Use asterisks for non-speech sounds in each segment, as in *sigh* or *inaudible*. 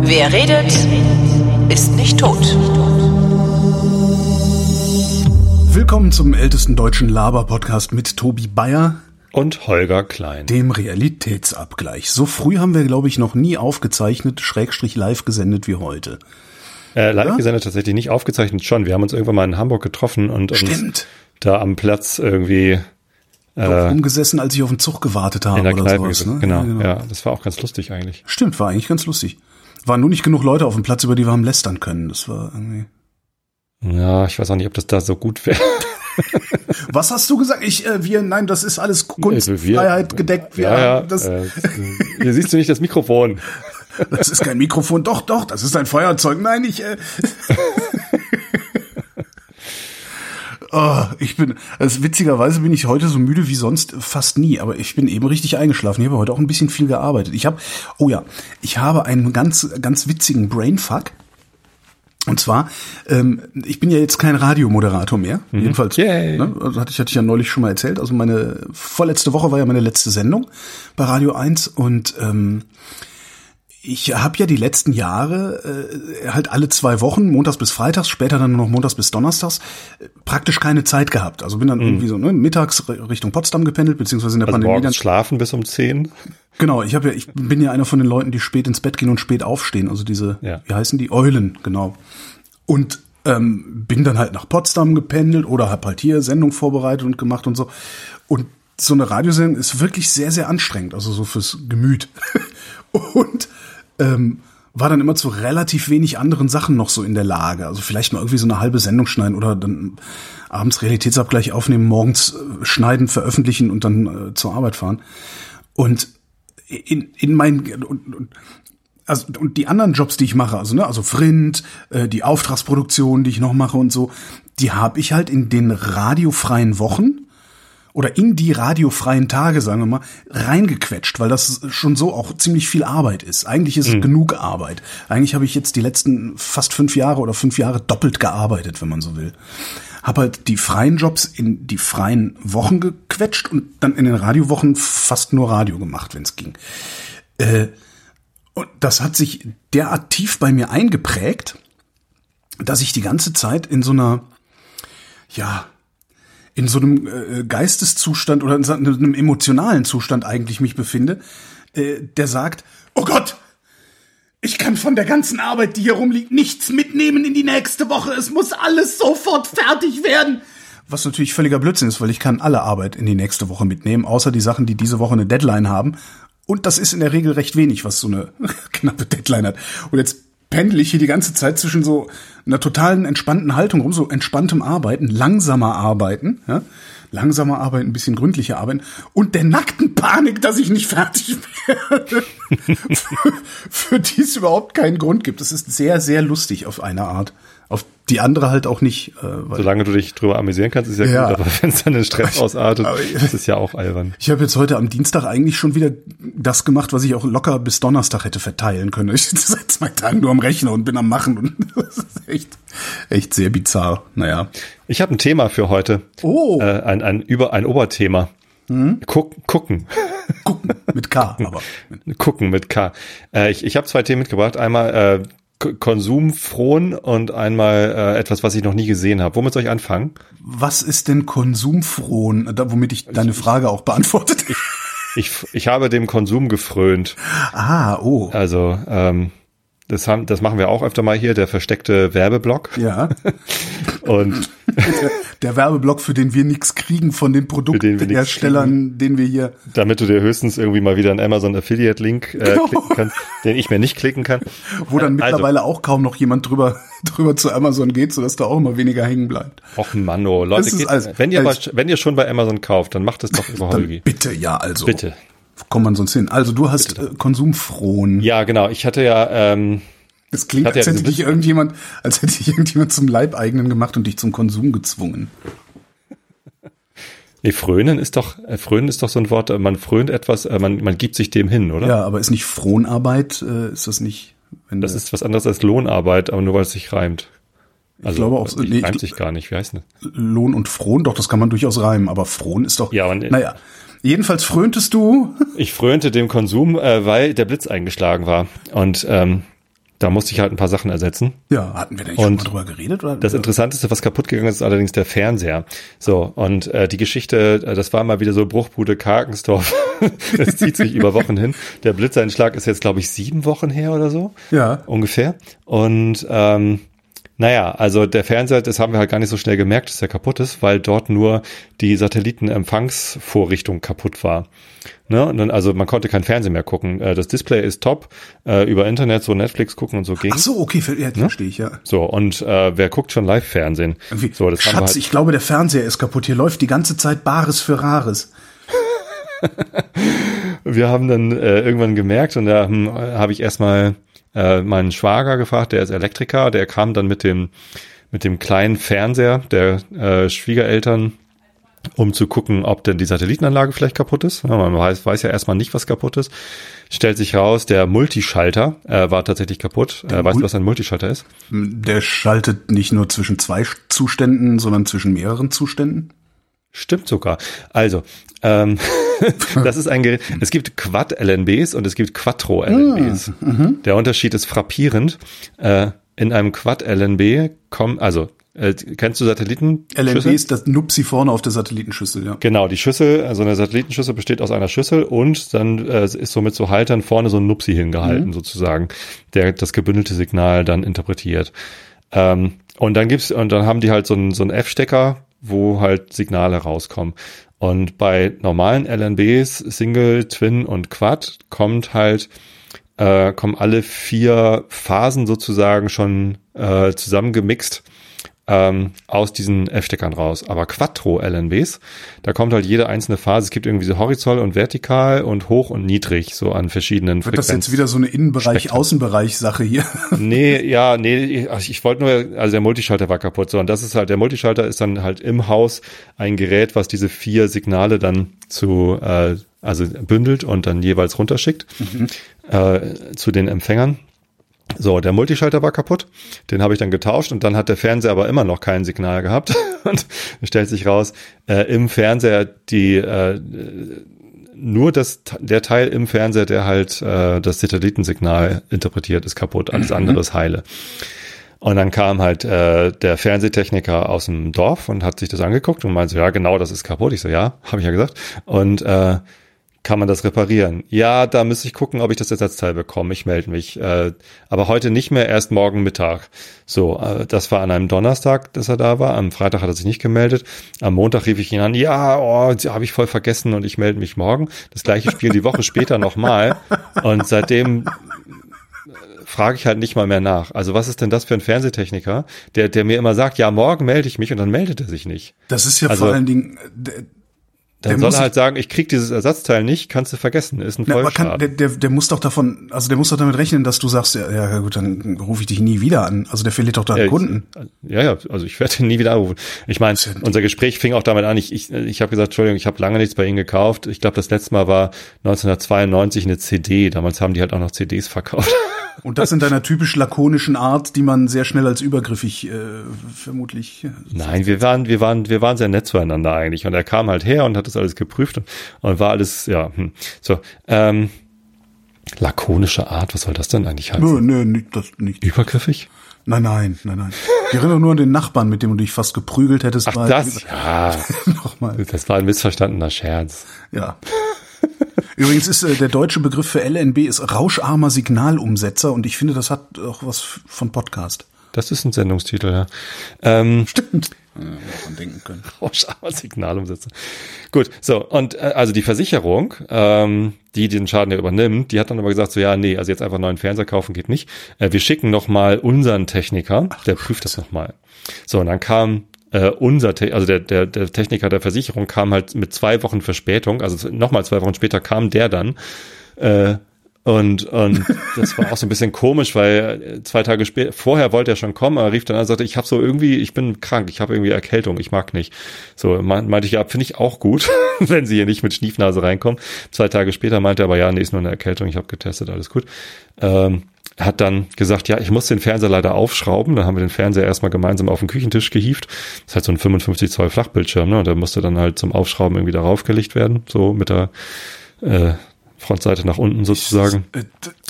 Wer redet, ist nicht tot. Willkommen zum ältesten deutschen Laber-Podcast mit Tobi Bayer, Und Holger Klein. dem Realitätsabgleich. So früh haben wir, glaube ich, noch nie aufgezeichnet, Schrägstrich live gesendet wie heute. Äh, live gesendet tatsächlich nicht aufgezeichnet schon. Wir haben uns irgendwann mal in Hamburg getroffen und uns Stimmt. da am Platz irgendwie Äh, umgesessen, als ich auf den Zug gewartet habe in der oder Kneipe. sowas. Ne? genau, Ja, ja, das war auch ganz lustig eigentlich. Stimmt, war eigentlich ganz lustig. Waren nur nicht genug Leute auf dem Platz, über die wir haben lästern können. Das war irgendwie. Ja, ich weiß auch nicht, ob das da so gut wäre. *laughs* Was hast du gesagt? Ich, äh, wir, nein, das ist alles Kunstfreiheit gedeckt. Wir, ja, ja. das, äh, hier siehst du nicht das Mikrofon. das ist kein Mikrofon. Doch, doch, das ist ein Feuerzeug. Nein, ich. Äh, Oh, ich bin, also witzigerweise bin ich heute so müde wie sonst fast nie, aber ich bin eben richtig eingeschlafen. Ich habe heute auch ein bisschen viel gearbeitet. Ich habe, oh ja, ich habe einen ganz, ganz witzigen Brainfuck. Und zwar, ähm, ich bin ja jetzt kein Radiomoderator mehr. Jedenfalls, Yay. ne, also hatte ich, hatte ich ja neulich schon mal erzählt. Also meine vorletzte Woche war ja meine letzte Sendung bei Radio 1 und ähm, ich habe ja die letzten Jahre äh, halt alle zwei Wochen, montags bis freitags, später dann nur noch montags bis donnerstags, äh, praktisch keine Zeit gehabt. Also bin dann irgendwie so ne, mittags Richtung Potsdam gependelt, beziehungsweise in der Also Pandemie dann. morgens schlafen bis um 10. Genau, ich habe ja, ich bin ja einer von den Leuten, die spät ins Bett gehen und spät aufstehen. Also diese, Ja. wie heißen die Eulen, genau. Und ähm, bin dann halt nach Potsdam gependelt oder hab halt hier Sendung vorbereitet und gemacht und so. Und so eine Radiosendung ist wirklich sehr, sehr anstrengend, also so fürs Gemüt. *laughs* und ähm, war dann immer zu relativ wenig anderen Sachen noch so in der Lage. Also vielleicht mal irgendwie so eine halbe Sendung schneiden oder dann abends Realitätsabgleich aufnehmen, morgens äh, schneiden, veröffentlichen und dann äh, zur Arbeit fahren. Und in, in mein und, und, also und die anderen Jobs, die ich mache, also ne, also Frind, äh, die Auftragsproduktion, die ich noch mache und so, die habe ich halt in den radiofreien Wochen oder in die radiofreien Tage, sagen wir mal, reingequetscht, weil das schon so auch ziemlich viel Arbeit ist. Eigentlich ist es genug Arbeit. Eigentlich habe ich jetzt die letzten fast fünf Jahre oder fünf Jahre doppelt gearbeitet, wenn man so will. Hab halt die freien Jobs in die freien Wochen gequetscht und dann in den Radiowochen fast nur Radio gemacht, wenn es ging. Äh, und das hat sich derart tief bei mir eingeprägt, dass ich die ganze Zeit in so einer, ja, in so einem äh, Geisteszustand oder in so einem emotionalen Zustand eigentlich mich befinde, äh, der sagt, oh Gott, ich kann von der ganzen Arbeit, die hier rumliegt, nichts mitnehmen in die nächste Woche. Es muss alles sofort fertig werden. Was natürlich völliger Blödsinn ist, weil ich kann alle Arbeit in die nächste Woche mitnehmen, außer die Sachen, die diese Woche eine Deadline haben. Und das ist in der Regel recht wenig, was so eine *laughs* knappe Deadline hat. Und jetzt pendel ich hier die ganze Zeit zwischen so einer totalen entspannten Haltung rum, so entspanntem Arbeiten, langsamer Arbeiten, ja, langsamer Arbeiten, ein bisschen gründlicher Arbeiten und der nackten Panik, dass ich nicht fertig werde, *laughs* für, für die es überhaupt keinen Grund gibt. Das ist sehr, sehr lustig auf eine Art. Auf die andere halt auch nicht. Äh, weil Solange du dich drüber amüsieren kannst, ist ja, Ja. gut, aber *laughs* wenn es dann in Stress ausartet, Aber- ist es ja auch albern. Ich habe jetzt heute am Dienstag eigentlich schon wieder das gemacht, was ich auch locker bis Donnerstag hätte verteilen können. Ich *laughs* sitze seit zwei Tagen nur am Rechner und bin am Machen und *laughs* das ist echt, echt sehr bizarr. Naja. Ich habe ein Thema für heute. Oh. Äh, ein, ein, über, ein Oberthema. Guck, gucken. Gucken mit K, aber. Gucken mit K. Äh, ich ich habe zwei Themen mitgebracht. Einmal äh, konsumfrohen und einmal äh, etwas, was ich noch nie gesehen habe. Womit soll ich anfangen? Was ist denn konsumfrohen, da, womit ich deine Frage auch beantwortet? Ich, ich habe dem Konsum gefrönt. Ah, oh. Also ähm, das, haben, das machen wir auch öfter mal hier, der versteckte Werbeblock. Ja. *laughs* Und Der, *laughs* der Werbeblock, für den wir nichts kriegen von den den Produktherstellern, den wir hier. damit du dir höchstens irgendwie mal wieder einen Amazon Affiliate Link äh, Genau. klicken kannst, den ich mir nicht klicken kann. Wo dann Also- mittlerweile auch kaum noch jemand drüber, *laughs* drüber zu Amazon geht, sodass da auch immer weniger hängen bleibt. Och Mann, oh, Leute, geht, also- wenn, ihr mal, also- wenn ihr schon bei Amazon kauft, dann macht es doch über Holgi. bitte, ja, also. Bitte. Kommt man sonst hin? Also du hast äh, konsumfrohen. Ja, genau. Ich hatte ja, ähm, Es klingt, ja als hätte diese- dich irgendjemand, als hätte dich irgendjemand zum Leibeigenen gemacht und dich zum Konsum gezwungen. *laughs* nee, frönen ist doch, äh, frönen ist doch so ein Wort, äh, man frönt etwas, äh, man, man gibt sich dem hin, oder? Ja, aber ist nicht Fronarbeit, ist das nicht, wenn Das ist was anderes als Lohnarbeit, aber nur weil es sich reimt. Also, glaube auch, nee, reimt ich- sich gar nicht. Wie heißt das? Lohn und Frohn, doch, das kann man durchaus reimen, aber Frohn ist doch. Ja, und- naja. Jedenfalls fröntest du. Ich frönte dem Konsum, äh, weil der Blitz eingeschlagen war. Und ähm, da musste ich halt ein paar Sachen ersetzen. Ja, hatten wir denn schon mal drüber geredet? Oder? Das Interessanteste, was kaputt gegangen ist, ist allerdings der Fernseher. So, und äh, die Geschichte, äh, das war mal wieder so Bruchbude Karkensdorf. *laughs* das zieht sich über Wochen hin. Der Blitzeinschlag ist jetzt, glaube ich, sieben Wochen her oder so. Ja. Ungefähr. Und ähm, naja, also der Fernseher, das haben wir halt gar nicht so schnell gemerkt, dass der kaputt ist, weil dort nur die Satellitenempfangsvorrichtung kaputt war. Ne? Dann, also man konnte kein Fernsehen mehr gucken. Äh, Das Display ist top. Äh, über Internet so Netflix gucken und so ging. Ach so, okay, ja, verstehe ich, ja. So, und äh, wer guckt schon Live-Fernsehen? So, das haben wir Schatz, halt, ich glaube, der Fernseher ist kaputt. Hier läuft die ganze Zeit Bares für Rares. *laughs* wir haben dann äh, irgendwann gemerkt und da hm, habe ich erstmal äh, meinen Schwager gefragt, der ist Elektriker, der kam dann mit dem mit dem kleinen Fernseher der äh, Schwiegereltern, um zu gucken, ob denn die Satellitenanlage vielleicht kaputt ist. Ja, man weiß, weiß ja erstmal nicht, was kaputt ist. Stellt sich raus, der Multischalter äh, war tatsächlich kaputt. Äh, weißt du, was ein Multischalter ist? Der schaltet nicht nur zwischen zwei Zuständen, sondern zwischen mehreren Zuständen. Stimmt sogar. Also, ähm, *laughs* das ist ein Gerät. Es gibt Quad-LNBs und es gibt Quattro-LNBs. Der Unterschied ist frappierend. Äh, in einem Quad-LNB kommen, also, äh, kennst du Satelliten? LNB ist das Nupsi vorne auf der Satellitenschüssel, ja. Genau, die Schüssel, also eine Satellitenschüssel besteht aus einer Schüssel und dann äh, ist so mit so Haltern vorne so ein Nupsi hingehalten sozusagen, der das gebündelte Signal dann interpretiert. Ähm, und dann gibt's und dann haben die halt so einen so einen F-Stecker, wo halt Signale rauskommen. Und bei normalen LNBs, Single, Twin und Quad kommt halt äh, kommen alle vier Phasen sozusagen schon äh, zusammengemixt ähm, aus diesen F-Steckern raus. Aber Quattro-LNBs, da kommt halt jede einzelne Phase. Es gibt irgendwie so horizontal und vertikal und hoch und niedrig, so an verschiedenen Wird das jetzt wieder so eine Innenbereich-Außenbereich-Sache hier? *laughs* Nee, ja, nee, ich, ich wollte nur, also der Multischalter war kaputt. So, und das ist halt, der Multischalter ist dann halt im Haus ein Gerät, was diese vier Signale dann zu, äh, also bündelt und dann jeweils runterschickt äh, zu den Empfängern. So, der Multischalter war kaputt, den habe ich dann getauscht und dann hat der Fernseher aber immer noch kein Signal gehabt *laughs* und stellt sich raus, äh, im Fernseher die äh, nur das der Teil im Fernseher, der halt äh, das Satellitensignal interpretiert, ist kaputt, alles andere ist heile. Und dann kam halt äh, der Fernsehtechniker aus dem Dorf und hat sich das angeguckt und meinte so, ja, genau, das ist kaputt. Ich so, ja, habe ich ja gesagt. Und äh, kann man das reparieren? Ja, da müsste ich gucken, ob ich das Ersatzteil bekomme. Ich melde mich. Äh, aber heute nicht mehr, erst morgen Mittag. So, äh, das war an einem Donnerstag, dass er da war. Am Freitag hat er sich nicht gemeldet. Am Montag rief ich ihn an. Ja, oh, habe ich voll vergessen und ich melde mich morgen. Das gleiche Spiel die Woche später nochmal. Und seitdem frage ich halt nicht mal mehr nach. Also was ist denn das für ein Fernsehtechniker, der, der mir immer sagt, ja, morgen melde ich mich und dann meldet er sich nicht. Das ist ja Also- vor allen Dingen, äh, Dann soll muss- er halt sagen, ich krieg dieses Ersatzteil nicht, kannst du vergessen, ist ein na, aber Vollschaden. kann, der, der, der muss doch davon, also der muss doch damit rechnen, dass du sagst, ja, ja gut, dann rufe ich dich nie wieder an. Also der verliert doch da Ja, Kunden. Ja, ja, also ich werde *laughs* ihn nie wieder anrufen. Ich meine, ja unser Gespräch fing auch damit an, ich, ich, ich habe gesagt, Entschuldigung, ich habe lange nichts bei Ihnen gekauft. Ich glaube, das letzte Mal war 1992 eine CD. Damals haben die halt auch noch CDs verkauft. *laughs* Und das in deiner typisch lakonischen Art, die man sehr schnell als übergriffig äh, vermutlich. äh, Nein, wir waren, wir waren, wir waren sehr nett zueinander eigentlich. Und er kam halt her und hat das alles geprüft und, war alles, ja, hm. so. Ähm, lakonische Art, was soll das denn eigentlich heißen? Nö, nö, nicht, das nicht. Übergriffig? Nein, nein, nein, nein. Ich erinnere nur an den Nachbarn, mit dem du dich fast geprügelt hättest. Ach, weil- das? Ja, *laughs* Nochmal. das war ein missverstandener Scherz. Ja. Übrigens ist äh, der deutsche Begriff für LNB ist rauscharmer Signalumsetzer und ich finde, das hat auch was von Podcast. Das ist ein Sendungstitel, ja. Ähm, Stimmt. Ja, daran denken können. *laughs* Rauscharmer Signalumsetzer. Gut, so, und äh, also die Versicherung, ähm, die den Schaden ja übernimmt, die hat dann aber gesagt, so ja, nee, also jetzt einfach einen neuen Fernseher kaufen geht nicht. Äh, wir schicken noch mal unseren Techniker, der prüft das noch mal. So, und dann kam äh, unser, Te also der, der, der Techniker der Versicherung kam halt mit zwei Wochen Verspätung, also nochmal zwei Wochen später kam der dann, äh, und, und das war auch so ein bisschen komisch, weil äh, zwei Tage später, vorher wollte er schon kommen, aber rief dann an und sagte, ich habe so irgendwie, ich bin krank, ich habe irgendwie Erkältung, ich mag nicht. So meinte ich, ja, finde ich auch gut, *laughs* wenn sie hier nicht mit Schniefnase reinkommen. Zwei Tage später meinte er aber, ja, nee, ist nur eine Erkältung, ich habe getestet, alles gut. Ähm, hat dann gesagt, ja, ich muss den Fernseher leider aufschrauben. Dann haben wir den Fernseher erstmal gemeinsam auf den Küchentisch gehievt. Das ist halt so ein 55 Zoll Flachbildschirm, ne? Und der musste dann halt zum Aufschrauben irgendwie darauf gelegt werden, so mit der äh, Frontseite nach unten sozusagen. Äh,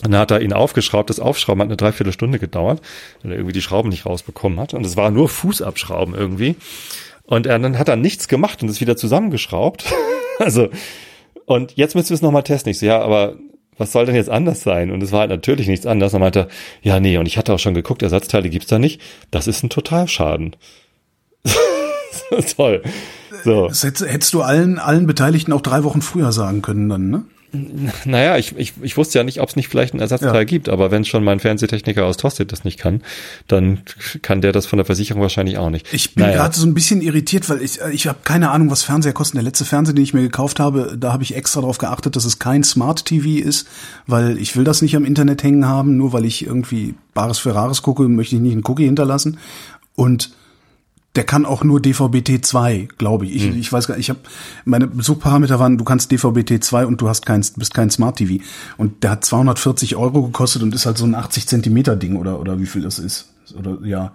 Und dann hat er ihn aufgeschraubt. Das Aufschrauben hat eine Dreiviertelstunde gedauert, weil er irgendwie die Schrauben nicht rausbekommen hat. Und es war nur Fußabschrauben irgendwie. Und er, dann hat er nichts gemacht und ist wieder zusammengeschraubt. *laughs* also, und jetzt müssen wir es nochmal testen. Ich so, ja, aber was soll denn jetzt anders sein? Und es war halt natürlich nichts anders. Dann meinte er, ja, nee, und ich hatte auch schon geguckt, Ersatzteile gibt's da nicht. Das ist ein Totalschaden. *laughs* Toll. So. Das hättest, hättest du allen, allen Beteiligten auch drei Wochen früher sagen können dann, ne? *laughs* Naja, ich, ich, ich wusste ja nicht, ob es nicht vielleicht ein Ersatzteil Ja. gibt, aber wenn schon mein Fernsehtechniker aus Tosted das nicht kann, dann kann der das von der Versicherung wahrscheinlich auch nicht. Ich bin Naja. gerade so ein bisschen irritiert, weil ich, äh, ich habe keine Ahnung, was Fernseher kosten. Der letzte Fernseher, den ich mir gekauft habe, da habe ich extra darauf geachtet, dass es kein Smart TV ist, weil ich will das nicht am Internet hängen haben, nur weil ich irgendwie Bares für Rares gucke, möchte ich nicht einen Cookie hinterlassen. Und der kann auch nur DVB-T2, glaube ich. Ich, Hm. ich weiß gar nicht, ich habe meine Suchparameter waren, du kannst DVB-T2 und du hast kein, bist kein Smart TV. Und der hat 240 Euro gekostet und ist halt so ein 80 Zentimeter Ding oder, oder wie viel das ist. Oder, ja.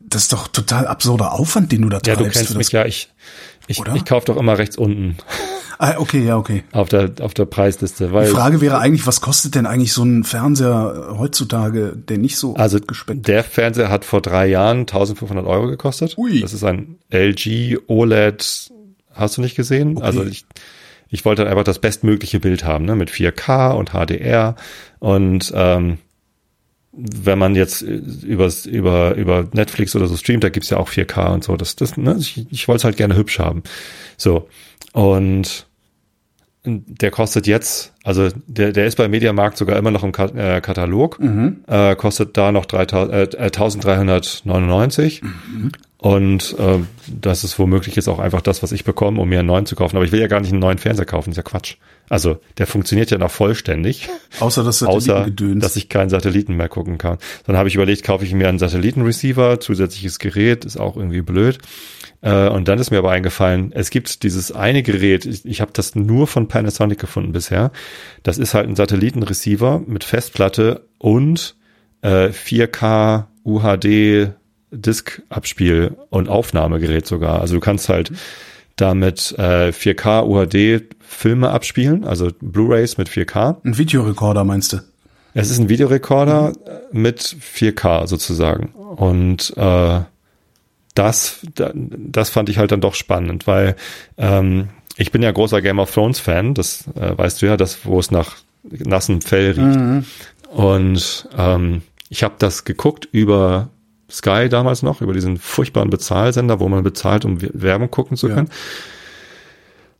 Das ist doch total absurder Aufwand, den du da Ja, treibst. du kennst mich ja, ich, ich, Oder? ich kaufe doch immer rechts unten Ah, okay, ja, okay. auf der, auf der Preisliste, Die weil, Frage wäre eigentlich, was kostet denn eigentlich so ein Fernseher heutzutage, der nicht so also gespeckt der Fernseher hat vor drei Jahren 1500 Euro gekostet. Ui. Das ist ein LG OLED, hast du nicht gesehen? Okay. Also ich, ich wollte einfach das bestmögliche Bild haben, ne, mit 4K und HDR und, ähm, wenn man jetzt äh, übers, über, über Netflix oder so streamt, da gibt's ja auch 4K und so. Das, das, ne, ich, ich wollte es halt gerne hübsch haben. So. Und der kostet jetzt, also der, der ist bei Mediamarkt sogar immer noch im Ka äh, Katalog, äh, kostet da noch 3000, äh, äh, 1399. Und äh, das ist womöglich jetzt auch einfach das, was ich bekomme, um mir einen neuen zu kaufen. Aber ich will ja gar nicht einen neuen Fernseher kaufen, ist ja Quatsch. Also der funktioniert ja noch vollständig *laughs* außer das außer dass ich keinen Satelliten mehr gucken kann. Dann habe ich überlegt, kaufe ich mir einen Satellitenreceiver, zusätzliches Gerät, ist auch irgendwie blöd. Äh, und dann ist mir aber eingefallen, es gibt dieses eine Gerät, ich, ich habe das nur von Panasonic gefunden bisher. Das ist halt ein Satellitenreceiver mit Festplatte und äh, 4K UHD Disk-Abspiel und Aufnahmegerät sogar. Also du kannst halt damit äh, 4K UHD Filme abspielen, also Blu-rays mit 4K. ein Videorekorder meinst du? Es ist ein Videorekorder äh, mit 4K sozusagen. Und äh, das, da- das fand ich halt dann doch spannend, weil ähm, ich bin ja großer Game of Thrones Fan, das äh, weißt du ja, das, wo es nach nassem Fell riecht. Und ähm, ich habe das geguckt über Sky damals noch, über diesen furchtbaren Bezahlsender, wo man bezahlt, um Werbung gucken zu Ja. können.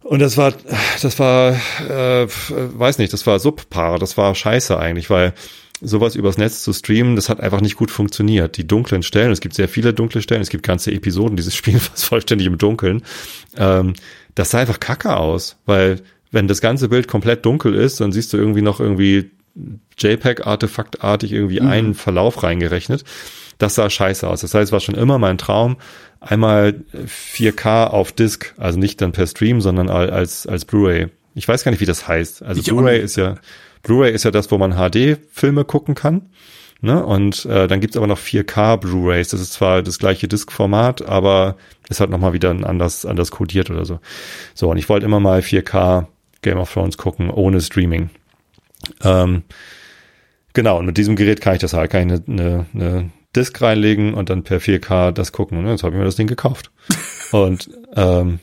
Und das war, das war, äh, weiß nicht, das war subpar, das war scheiße eigentlich, weil sowas übers Netz zu streamen, das hat einfach nicht gut funktioniert. Die dunklen Stellen, es gibt sehr viele dunkle Stellen, es gibt ganze Episoden dieses *laughs* Spiels fast vollständig im Dunkeln. Ähm, das sah einfach kacke aus, weil wenn das ganze Bild komplett dunkel ist, dann siehst du irgendwie noch irgendwie JPEG-Artefaktartig irgendwie einen Verlauf reingerechnet. Das sah scheiße aus. Das heißt, es war schon immer mein Traum, einmal 4K auf Disk, also nicht dann per Stream, sondern al- als, als Blu-ray. Ich weiß gar nicht, wie das heißt. Also Blu-ray ist ja, Blu-ray ist ja das, wo man HD-Filme gucken kann. Ne? Und äh, dann gibt's aber noch 4K Blu-rays. Das ist zwar das gleiche Disk-Format, aber ist halt nochmal wieder ein anders, anders kodiert oder so. So, und ich wollte immer mal 4K Game of Thrones gucken, ohne Streaming. Ähm, genau, und mit diesem Gerät kann ich das halt, kann ich eine, eine, eine Disk reinlegen und dann per 4K das gucken. Und jetzt habe ich mir das Ding gekauft. *laughs* und ähm,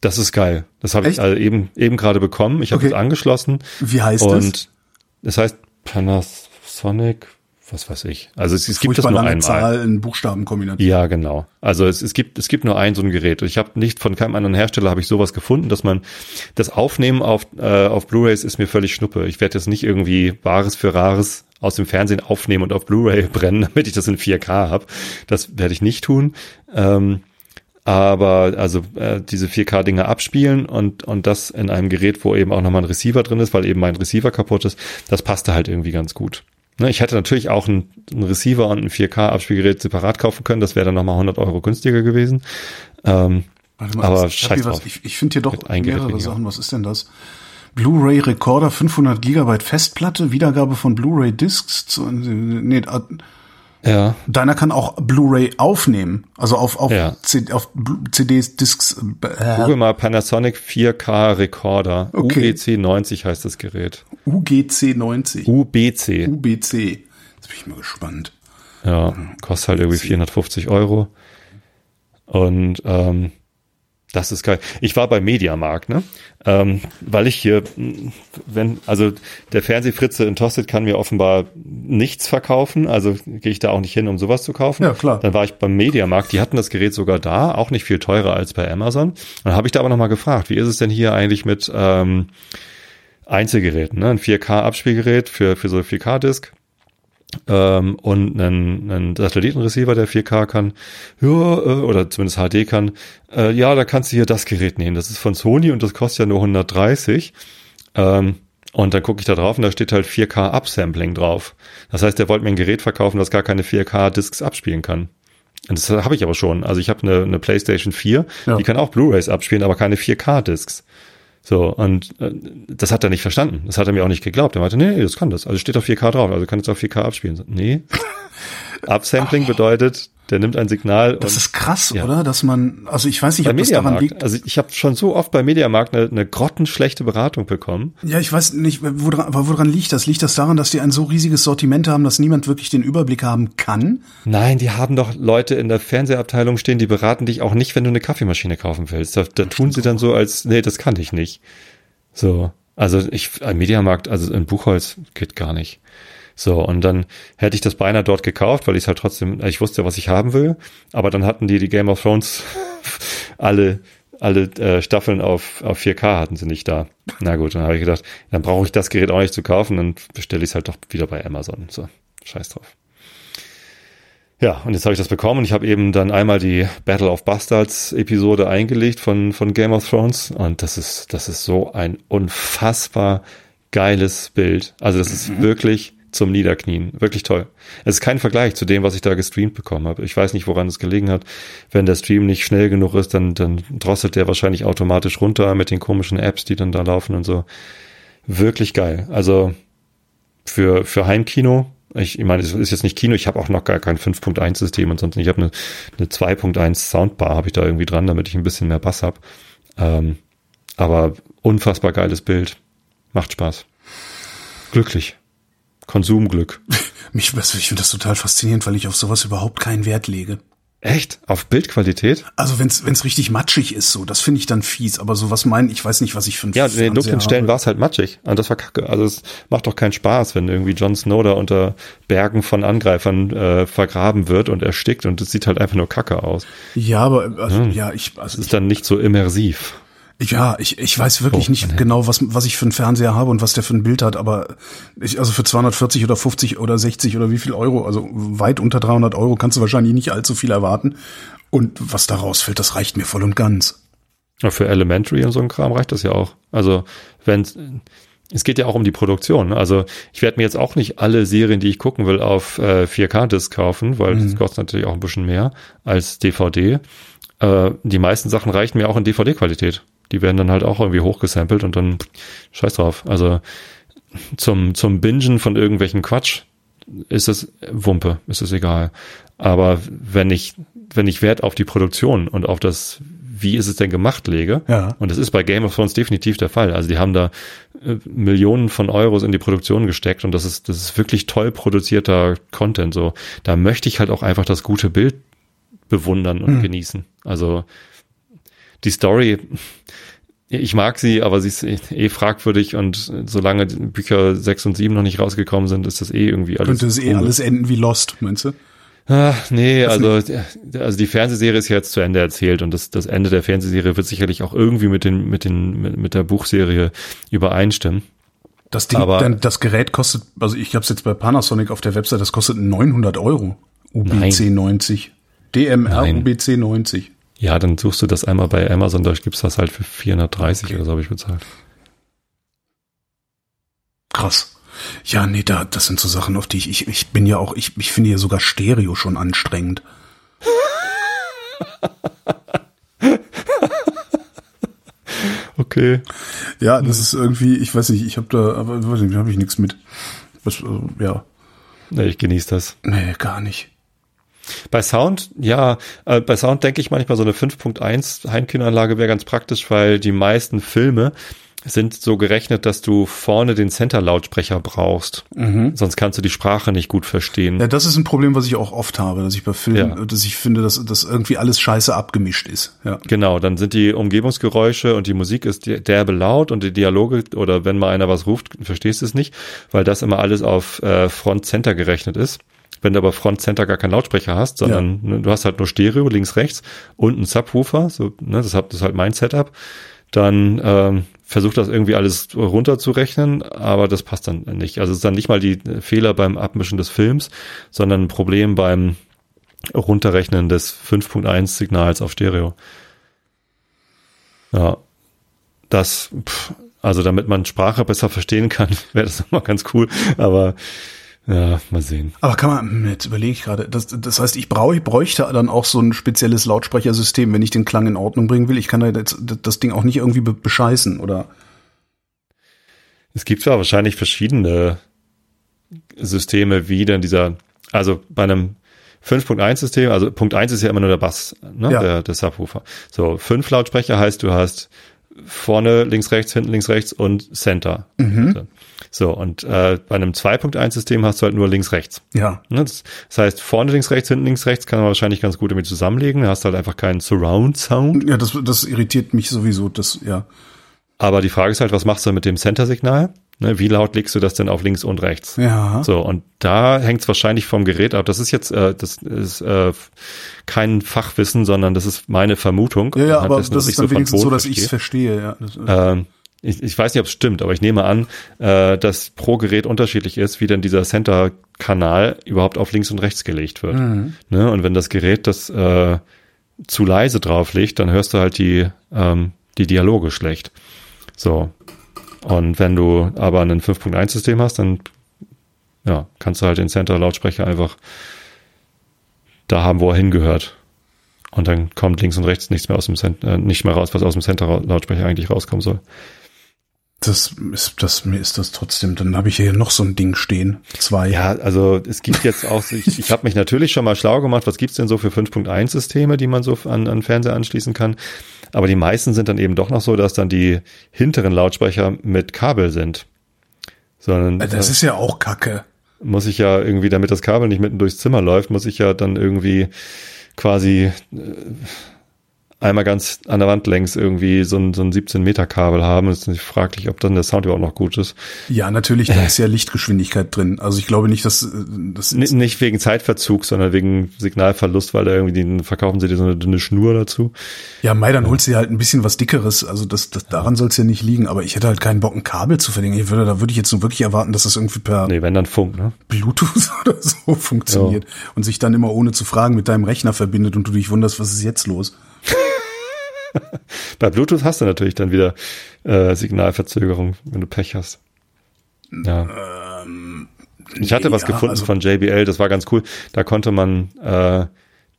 das ist geil. Das habe ich also eben, eben gerade bekommen. Ich habe Okay. es angeschlossen. Wie heißt und es heißt Panasonic, was weiß ich. Also es, es das? gibt es nur einmal. Zahl in Buchstabenkombination. Ja, genau. Also es, es gibt es gibt nur ein so ein Gerät. Ich habe nicht von keinem anderen Hersteller habe ich sowas gefunden, dass man das Aufnehmen auf äh, auf Blu-rays ist mir völlig schnuppe. Ich werde jetzt nicht irgendwie Wahres für Rares aus dem Fernsehen aufnehmen und auf Blu-ray *laughs* brennen, damit ich das in 4K habe. Das werde ich nicht tun. Ähm, aber also äh, diese 4K-Dinger abspielen und und das in einem Gerät, wo eben auch nochmal ein Receiver drin ist, weil eben mein Receiver kaputt ist, das passte halt irgendwie ganz gut. Ne, ich hätte natürlich auch einen, einen Receiver und ein 4K-Abspielgerät separat kaufen können, das wäre dann nochmal 100 Euro günstiger gewesen. Ähm, Warte Aber scheiß hier was- drauf. ich, ich finde hier doch mehrere weniger. Sachen. Was ist denn das? Blu-ray Recorder 500 Gigabyte Festplatte, Wiedergabe von Blu-ray Discs. Zu, nee, äh, Ja. deiner kann auch Blu-ray aufnehmen, also auf auf, Ja. C, auf CDs, Discs. Äh, Google mal Panasonic 4K Recorder. Okay. UBC 90 heißt das Gerät. UGC 90, UBC. UBC. Jetzt bin ich mal gespannt. Ja, kostet halt irgendwie 450 Euro. Und ähm, das ist geil. Ich war beim Mediamarkt, ne? Ähm, weil ich hier, wenn, also der Fernsehfritze in Tosted kann mir offenbar nichts verkaufen, also gehe ich da auch nicht hin, um sowas zu kaufen. Ja, klar. Dann war ich beim Mediamarkt, die hatten das Gerät sogar da, auch nicht viel teurer als bei Amazon. Dann habe ich da aber nochmal gefragt, wie ist es denn hier eigentlich mit ähm, Einzelgeräten, ne? Ein 4K-Abspielgerät für, für so 4K-Disc ähm, und einen, einen Satellitenreceiver, der 4K kann, ja, äh, oder zumindest HD kann, äh, ja, da kannst du hier das Gerät nehmen. Das ist von Sony und das kostet ja nur 130. Ähm, und dann gucke ich da drauf und da steht halt 4K Upsampling drauf. Das heißt, der wollte mir ein Gerät verkaufen, das gar keine 4K-Discs abspielen kann. Und das habe ich aber schon. Also ich habe eine, eine PlayStation 4, Ja. die kann auch Blu-rays abspielen, aber keine 4K-Discs. So, und äh, das hat er nicht verstanden. Das hat er mir auch nicht geglaubt. Er meinte, nee, nee, das kann das. Also steht auf 4K drauf, also kann es auf 4K abspielen. So, Nee. *laughs* Upsampling bedeutet, der nimmt ein Signal Das ist krass, Ja. oder? Dass man, also ich weiß nicht, bei ob das daran Mediamarkt, liegt. also ich habe schon so oft bei Mediamarkt eine, eine grottenschlechte Beratung bekommen. Ja, ich weiß nicht, woran, woran liegt das? Liegt das daran, dass die ein so riesiges Sortiment haben, dass niemand wirklich den Überblick haben kann? Nein, die haben doch Leute in der Fernsehabteilung stehen, die beraten dich auch nicht, wenn du eine Kaffeemaschine kaufen willst. Da, da tun sie dann so als, nee, das kann ich nicht. So, also ich, ein Mediamarkt, also ein Buchholz geht gar nicht. So, und dann hätte ich das beinahe dort gekauft, weil ich es halt trotzdem, ich wusste, was ich haben will. Aber dann hatten die die Game of Thrones *laughs* alle, alle äh, Staffeln auf, auf 4K hatten sie nicht da. Na gut, dann habe ich gedacht, dann brauche ich das Gerät auch nicht zu kaufen, dann bestelle ich es halt doch wieder bei Amazon. So, scheiß drauf. Ja, und jetzt habe ich das bekommen und ich habe eben dann einmal die Battle of Bastards Episode eingelegt von, von Game of Thrones und das ist, das ist so ein unfassbar geiles Bild. Also das ist wirklich zum Niederknien. Wirklich toll. Es ist kein Vergleich zu dem, was ich da gestreamt bekommen habe. Ich weiß nicht, woran es gelegen hat. Wenn der Stream nicht schnell genug ist, dann, dann drosselt der wahrscheinlich automatisch runter mit den komischen Apps, die dann da laufen und so. Wirklich geil. Also für, für Heimkino. Ich, ich meine, es ist jetzt nicht Kino, ich habe auch noch gar kein 5.1-System und sonst. Ich habe eine, eine 2.1 Soundbar, habe ich da irgendwie dran, damit ich ein bisschen mehr Bass habe. Ähm, aber unfassbar geiles Bild. Macht Spaß. Glücklich. Konsumglück. *laughs* Mich, also ich finde das total faszinierend, weil ich auf sowas überhaupt keinen Wert lege. Echt? Auf Bildqualität? Also wenn's wenn's richtig matschig ist, so, das finde ich dann fies. Aber so was meinen, ich weiß nicht, was ich für ein Ja, in den dunklen Stellen war es halt matschig. Und das war kacke. Also es macht doch keinen Spaß, wenn irgendwie Jon Snow da unter Bergen von Angreifern äh, vergraben wird und erstickt und es sieht halt einfach nur kacke aus. Ja, aber also, ja, ich also Es ist dann nicht so immersiv. Ja, ich, ich weiß wirklich Oh, nicht genau, was, was ich für einen Fernseher habe und was der für ein Bild hat, aber ich, also für 240 oder 50 oder 60 oder wie viel Euro, also weit unter 300 Euro kannst du wahrscheinlich nicht allzu viel erwarten. Und was da rausfällt, das reicht mir voll und ganz. Ja, für Elementary und so ein Kram reicht das ja auch. Also, wenn es geht ja auch um die Produktion. Also ich werde mir jetzt auch nicht alle Serien, die ich gucken will, auf äh, 4K-Disc kaufen, weil das kostet natürlich auch ein bisschen mehr als DVD. Äh, die meisten Sachen reichen mir auch in DVD-Qualität. Die werden dann halt auch irgendwie hochgesampelt und dann scheiß drauf. Also zum, zum Bingen von irgendwelchen Quatsch ist es Wumpe, ist es egal. Aber wenn ich, wenn ich Wert auf die Produktion und auf das, wie ist es denn gemacht lege, Ja. und das ist bei Game of Thrones definitiv der Fall. Also die haben da äh, Millionen von Euros in die Produktion gesteckt und das ist, das ist wirklich toll produzierter Content. So, da möchte ich halt auch einfach das gute Bild bewundern und genießen. Also die Story, ich mag sie, aber sie ist eh fragwürdig und solange Bücher 6 und 7 noch nicht rausgekommen sind, ist das eh irgendwie alles. Könnte es eh alles enden wie Lost, meinst du? Ah, nee, also, also die Fernsehserie ist ja jetzt zu Ende erzählt und das, das Ende der Fernsehserie wird sicherlich auch irgendwie mit den, mit den, mit, mit der Buchserie übereinstimmen. Das Ding, Aber- dann, das Gerät kostet, also ich habe es jetzt bei Panasonic auf der Website, das kostet 900 Euro. UBC 90. DMR Nein. UBC 90. Ja, dann suchst du das einmal bei Amazon, da gibt's das halt für 430 oder so habe ich bezahlt. Krass. Ja, nee, da, das sind so Sachen, auf die ich, ich, ich bin ja auch, ich, ich finde ja sogar Stereo schon anstrengend. *laughs* Okay. Ja, das ist irgendwie, ich weiß nicht, ich habe da, aber weiß nicht, habe ich nichts mit. Was, also, ja. Nee, ich genieße das. Nee, gar nicht. Bei Sound, ja, äh, bei Sound denke ich manchmal so eine 5.1 Heimkinoanlage wäre ganz praktisch, weil die meisten Filme sind so gerechnet, dass du vorne den Center-Lautsprecher brauchst. Mhm. Sonst kannst du die Sprache nicht gut verstehen. Ja, das ist ein Problem, was ich auch oft habe, dass ich bei Filmen, ja. dass ich finde, dass, dass irgendwie alles scheiße abgemischt ist. Ja. Genau, dann sind die Umgebungsgeräusche und die Musik ist derbe laut und die Dialoge oder wenn mal einer was ruft, verstehst du es nicht, weil das immer alles auf äh, Front-Center gerechnet ist. Wenn du aber Front Center gar keinen Lautsprecher hast, sondern ja. ne, du hast halt nur Stereo links, rechts und einen Subwoofer, so, ne, das, das ist halt mein Setup, dann ähm, versucht das irgendwie alles runterzurechnen, aber das passt dann nicht. Also es ist dann nicht mal die Fehler beim Abmischen des Films, sondern ein Problem beim Runterrechnen des 5.1 Signals auf Stereo. Ja, das, pff, also damit man Sprache besser verstehen kann, *laughs* wäre das nochmal ganz cool, aber ja, mal sehen. Aber kann man, hm, jetzt überlege ich gerade, das, das heißt, ich brauche, ich bräuchte dann auch so ein spezielles Lautsprechersystem, wenn ich den Klang in Ordnung bringen will. Ich kann da jetzt das Ding auch nicht irgendwie bescheißen, oder? Es gibt zwar wahrscheinlich verschiedene Systeme, wie denn dieser, also bei einem 5.1 System, also Punkt 1 ist ja immer nur der Bass, ne, ja. der, der Subwoofer. So, fünf Lautsprecher heißt, du hast vorne, links, rechts, hinten, links, rechts und Center. Mhm. So, und äh, bei einem 2.1-System hast du halt nur links, rechts. Ja. Ne, das, das, heißt, vorne links, rechts, hinten links, rechts kann man wahrscheinlich ganz gut damit zusammenlegen. Da hast halt einfach keinen Surround-Sound. Ja, das, das irritiert mich sowieso, das, ja. Aber die Frage ist halt, was machst du mit dem Center-Signal? Ne, wie laut legst du das denn auf links und rechts? Ja. So, und da hängt es wahrscheinlich vom Gerät ab. Das ist jetzt, äh, das ist äh, kein Fachwissen, sondern das ist meine Vermutung. Ja, ja aber das ist dann so wenigstens so, dass ich es verstehe, ja. Das, ähm, ich, ich weiß nicht, ob es stimmt, aber ich nehme an, äh, dass pro Gerät unterschiedlich ist, wie denn dieser Center-Kanal überhaupt auf links und rechts gelegt wird. Mhm. Ne? Und wenn das Gerät das äh, zu leise drauflegt, dann hörst du halt die, ähm, die Dialoge schlecht. So. Und wenn du aber ein 5.1-System hast, dann ja, kannst du halt den Center-Lautsprecher einfach da haben, wo er hingehört. Und dann kommt links und rechts nichts mehr aus dem Center, äh, nicht mehr raus, was aus dem Center-Lautsprecher eigentlich rauskommen soll. Das ist, das, mir ist das trotzdem, dann habe ich hier noch so ein Ding stehen. Zwei. Ja, also es gibt jetzt auch, ich, ich habe mich natürlich schon mal schlau gemacht, was gibt's denn so für 5.1 Systeme, die man so an, an Fernseher anschließen kann. Aber die meisten sind dann eben doch noch so, dass dann die hinteren Lautsprecher mit Kabel sind. Sondern, das ist ja auch Kacke. Muss ich ja irgendwie, damit das Kabel nicht mitten durchs Zimmer läuft, muss ich ja dann irgendwie quasi äh, einmal ganz an der Wand längs irgendwie so ein, so ein 17 Meter Kabel haben. Es ist fraglich, ob dann der Sound überhaupt noch gut ist. Ja, natürlich, da ist ja Lichtgeschwindigkeit drin. Also ich glaube nicht, dass äh, das N nicht wegen Zeitverzug, sondern wegen Signalverlust, weil da irgendwie den, verkaufen sie dir so eine dünne Schnur dazu. Ja, Mai, dann holst du dir halt ein bisschen was dickeres. Also das, das daran soll es ja nicht liegen. Aber ich hätte halt keinen Bock, ein Kabel zu verlängern. Ich würde, da würde ich jetzt nur wirklich erwarten, dass das irgendwie per nee, wenn dann Funk, ne? Bluetooth *laughs* oder so funktioniert ja. und sich dann immer ohne zu fragen mit deinem Rechner verbindet und du dich wunderst, was ist jetzt los? *laughs* Bei Bluetooth hast du natürlich dann wieder äh, Signalverzögerung, wenn du Pech hast. Ja. Ähm, ich hatte was ja, gefunden also von JBL, das war ganz cool. Da konnte man äh,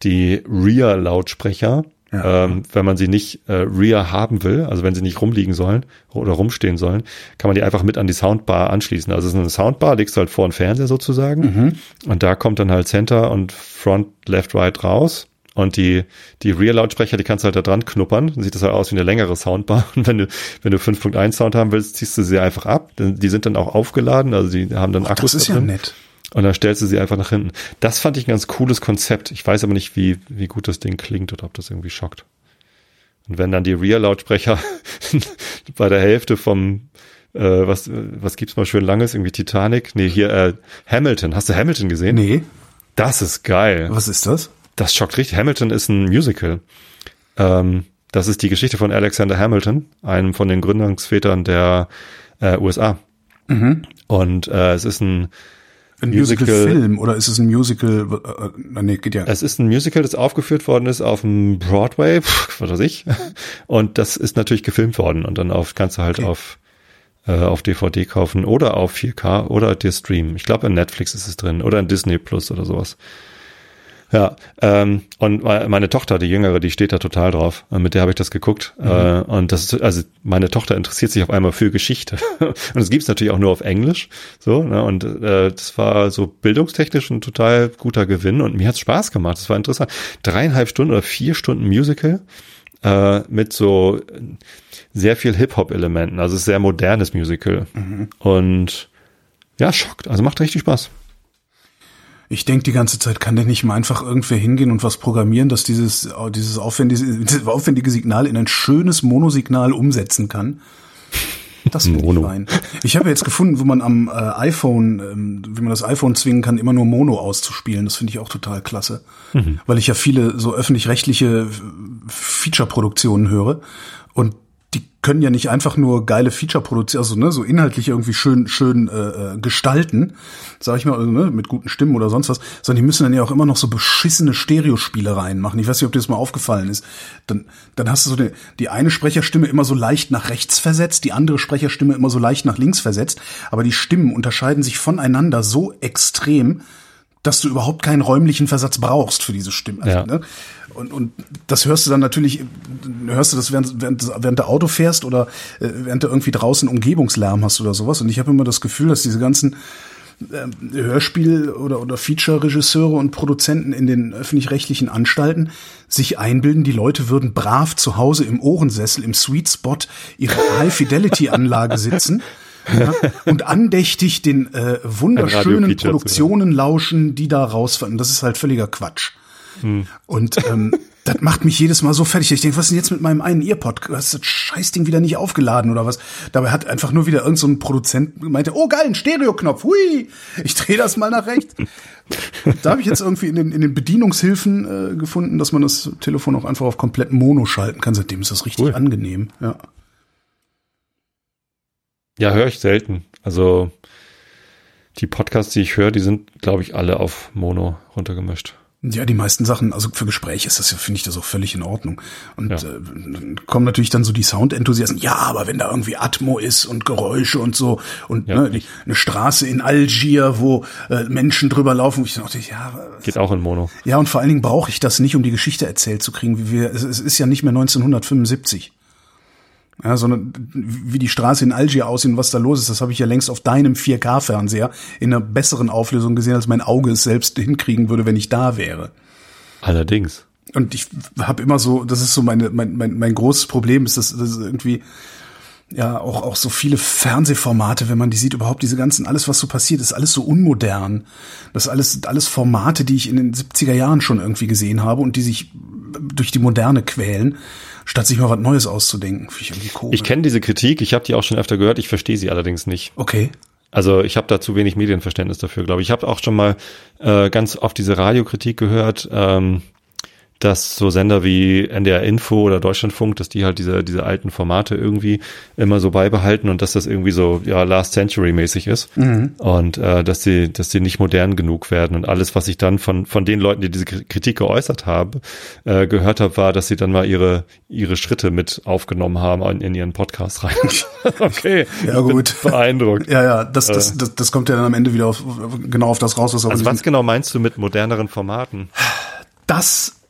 die Rear-Lautsprecher, ja. ähm, wenn man sie nicht äh, Rear haben will, also wenn sie nicht rumliegen sollen oder rumstehen sollen, kann man die einfach mit an die Soundbar anschließen. Also es ist eine Soundbar, legst du halt vor den Fernseher sozusagen mhm. und da kommt dann halt Center und Front, Left, Right raus und die, die Rear-Lautsprecher, die kannst du halt da dran knuppern. Dann sieht das halt aus wie eine längere Soundbar. *laughs* Und wenn du, wenn du 5.1 Sound haben willst, ziehst du sie einfach ab. Die sind dann auch aufgeladen, also die haben dann Akkus. Das ist ja drin. nett. Und dann stellst du sie einfach nach hinten. Das fand ich ein ganz cooles Konzept. Ich weiß aber nicht, wie, wie gut das Ding klingt oder ob das irgendwie schockt. Und wenn dann die Rear-Lautsprecher *laughs* bei der Hälfte vom, äh, was, was gibt's mal schön langes, irgendwie Titanic? Nee, hier, äh, Hamilton. Hast du Hamilton gesehen? Nee. Das ist geil. Was ist das? Das schockt richtig. Hamilton ist ein Musical. Ähm, das ist die Geschichte von Alexander Hamilton, einem von den Gründungsvätern der äh, USA. Mhm. Und äh, es ist ein ein Musical-Film oder ist es ein Musical? Äh, nee, geht ja. Es ist ein Musical, das aufgeführt worden ist auf dem Broadway, pff, was weiß ich. *laughs* Und das ist natürlich gefilmt worden und dann auf kannst du halt okay. auf äh, auf DVD kaufen oder auf 4K oder dir streamen. Ich glaube in Netflix ist es drin oder in Disney Plus oder sowas. Ja, ähm, und meine Tochter, die Jüngere, die steht da total drauf. Und mit der habe ich das geguckt. Mhm. Äh, und das ist, also meine Tochter interessiert sich auf einmal für Geschichte. *laughs* und es gibt's natürlich auch nur auf Englisch. So, ne? Und äh, das war so bildungstechnisch ein total guter Gewinn und mir hat's Spaß gemacht. Das war interessant. Dreieinhalb Stunden oder vier Stunden Musical äh, mit so sehr viel Hip-Hop-Elementen. Also es ist sehr modernes Musical. Mhm. Und ja, schockt. Also macht richtig Spaß. Ich denke die ganze Zeit, kann denn nicht mal einfach irgendwer hingehen und was programmieren, dass dieses, dieses aufwendige, dieses aufwendige Signal in ein schönes Monosignal umsetzen kann? Das Mono. Ich, ich habe jetzt gefunden, wo man am äh, iPhone, ähm, wie man das iPhone zwingen kann, immer nur Mono auszuspielen. Das finde ich auch total klasse. Mhm. Weil ich ja viele so öffentlich-rechtliche Feature-Produktionen höre. Und können ja nicht einfach nur geile Feature produzieren, also ne, so inhaltlich irgendwie schön schön äh, äh, gestalten, sag ich mal, also, ne, mit guten Stimmen oder sonst was, sondern die müssen dann ja auch immer noch so beschissene Stereospielereien machen. Ich weiß nicht, ob dir das mal aufgefallen ist. Dann dann hast du so die, die eine Sprecherstimme immer so leicht nach rechts versetzt, die andere Sprecherstimme immer so leicht nach links versetzt, aber die Stimmen unterscheiden sich voneinander so extrem, dass du überhaupt keinen räumlichen Versatz brauchst für diese Stimme. Also, ja. ne? Und, und das hörst du dann natürlich, hörst du das während, während, während du Auto fährst oder äh, während du irgendwie draußen Umgebungslärm hast oder sowas. Und ich habe immer das Gefühl, dass diese ganzen äh, Hörspiel- oder, oder Feature-Regisseure und Produzenten in den öffentlich-rechtlichen Anstalten sich einbilden, die Leute würden brav zu Hause im Ohrensessel, im Sweet Spot ihre *laughs* High-Fidelity-Anlage sitzen ja, und andächtig den äh, wunderschönen Produktionen lauschen, die da rausfallen. Das ist halt völliger Quatsch. Hm. Und ähm, *laughs* das macht mich jedes Mal so fertig. Ich denke, was ist denn jetzt mit meinem einen Earpod? Hast das Scheißding wieder nicht aufgeladen oder was? Dabei hat einfach nur wieder irgendein so Produzent gemeint, oh geil, ein Stereoknopf, hui, ich drehe das mal nach rechts. da habe ich jetzt irgendwie in den, in den Bedienungshilfen äh, gefunden, dass man das Telefon auch einfach auf komplett Mono schalten kann. Seitdem ist das richtig cool. angenehm. Ja. Ja, höre ich selten. Also die Podcasts, die ich höre, die sind, glaube ich, alle auf Mono runtergemischt. Ja, die meisten Sachen, also für Gespräche ist das ja, finde ich das auch völlig in Ordnung. Und ja. äh, kommen natürlich dann so die Soundenthusiasten, ja, aber wenn da irgendwie Atmo ist und Geräusche und so und ja. ne, die, eine Straße in Algier, wo äh, Menschen drüber laufen, wo ich dachte, ja. Geht auch in Mono. Ja, und vor allen Dingen brauche ich das nicht, um die Geschichte erzählt zu kriegen, wie wir, es, es ist ja nicht mehr 1975. Ja, sondern wie die Straße in Algier aussieht und was da los ist, das habe ich ja längst auf deinem 4K-Fernseher in einer besseren Auflösung gesehen, als mein Auge es selbst hinkriegen würde, wenn ich da wäre. Allerdings. Und ich habe immer so, das ist so meine, mein, mein, mein großes Problem, ist, dass, dass irgendwie ja auch auch so viele Fernsehformate, wenn man die sieht, überhaupt diese ganzen alles was so passiert, ist alles so unmodern. Das alles alles Formate, die ich in den 70er Jahren schon irgendwie gesehen habe und die sich durch die Moderne quälen statt sich mal was Neues auszudenken. Ich, ich kenne diese Kritik, ich habe die auch schon öfter gehört, ich verstehe sie allerdings nicht. Okay. Also ich habe da zu wenig Medienverständnis dafür, glaube ich. Ich habe auch schon mal äh, ganz oft diese Radiokritik gehört. Ähm, dass so Sender wie NDR Info oder Deutschlandfunk, dass die halt diese, diese alten Formate irgendwie immer so beibehalten und dass das irgendwie so, ja, Last Century mäßig ist. Mhm. Und äh, dass sie, dass sie nicht modern genug werden. Und alles, was ich dann von, von den Leuten, die diese Kritik geäußert haben, äh, gehört habe, war, dass sie dann mal ihre, ihre Schritte mit aufgenommen haben in, in ihren Podcast rein. *laughs* okay. Ja, gut. Beeindruckt. Ja, ja, das, das, äh. das, das kommt ja dann am Ende wieder auf, genau auf das raus, was Also was genau meinst du mit moderneren Formaten? Das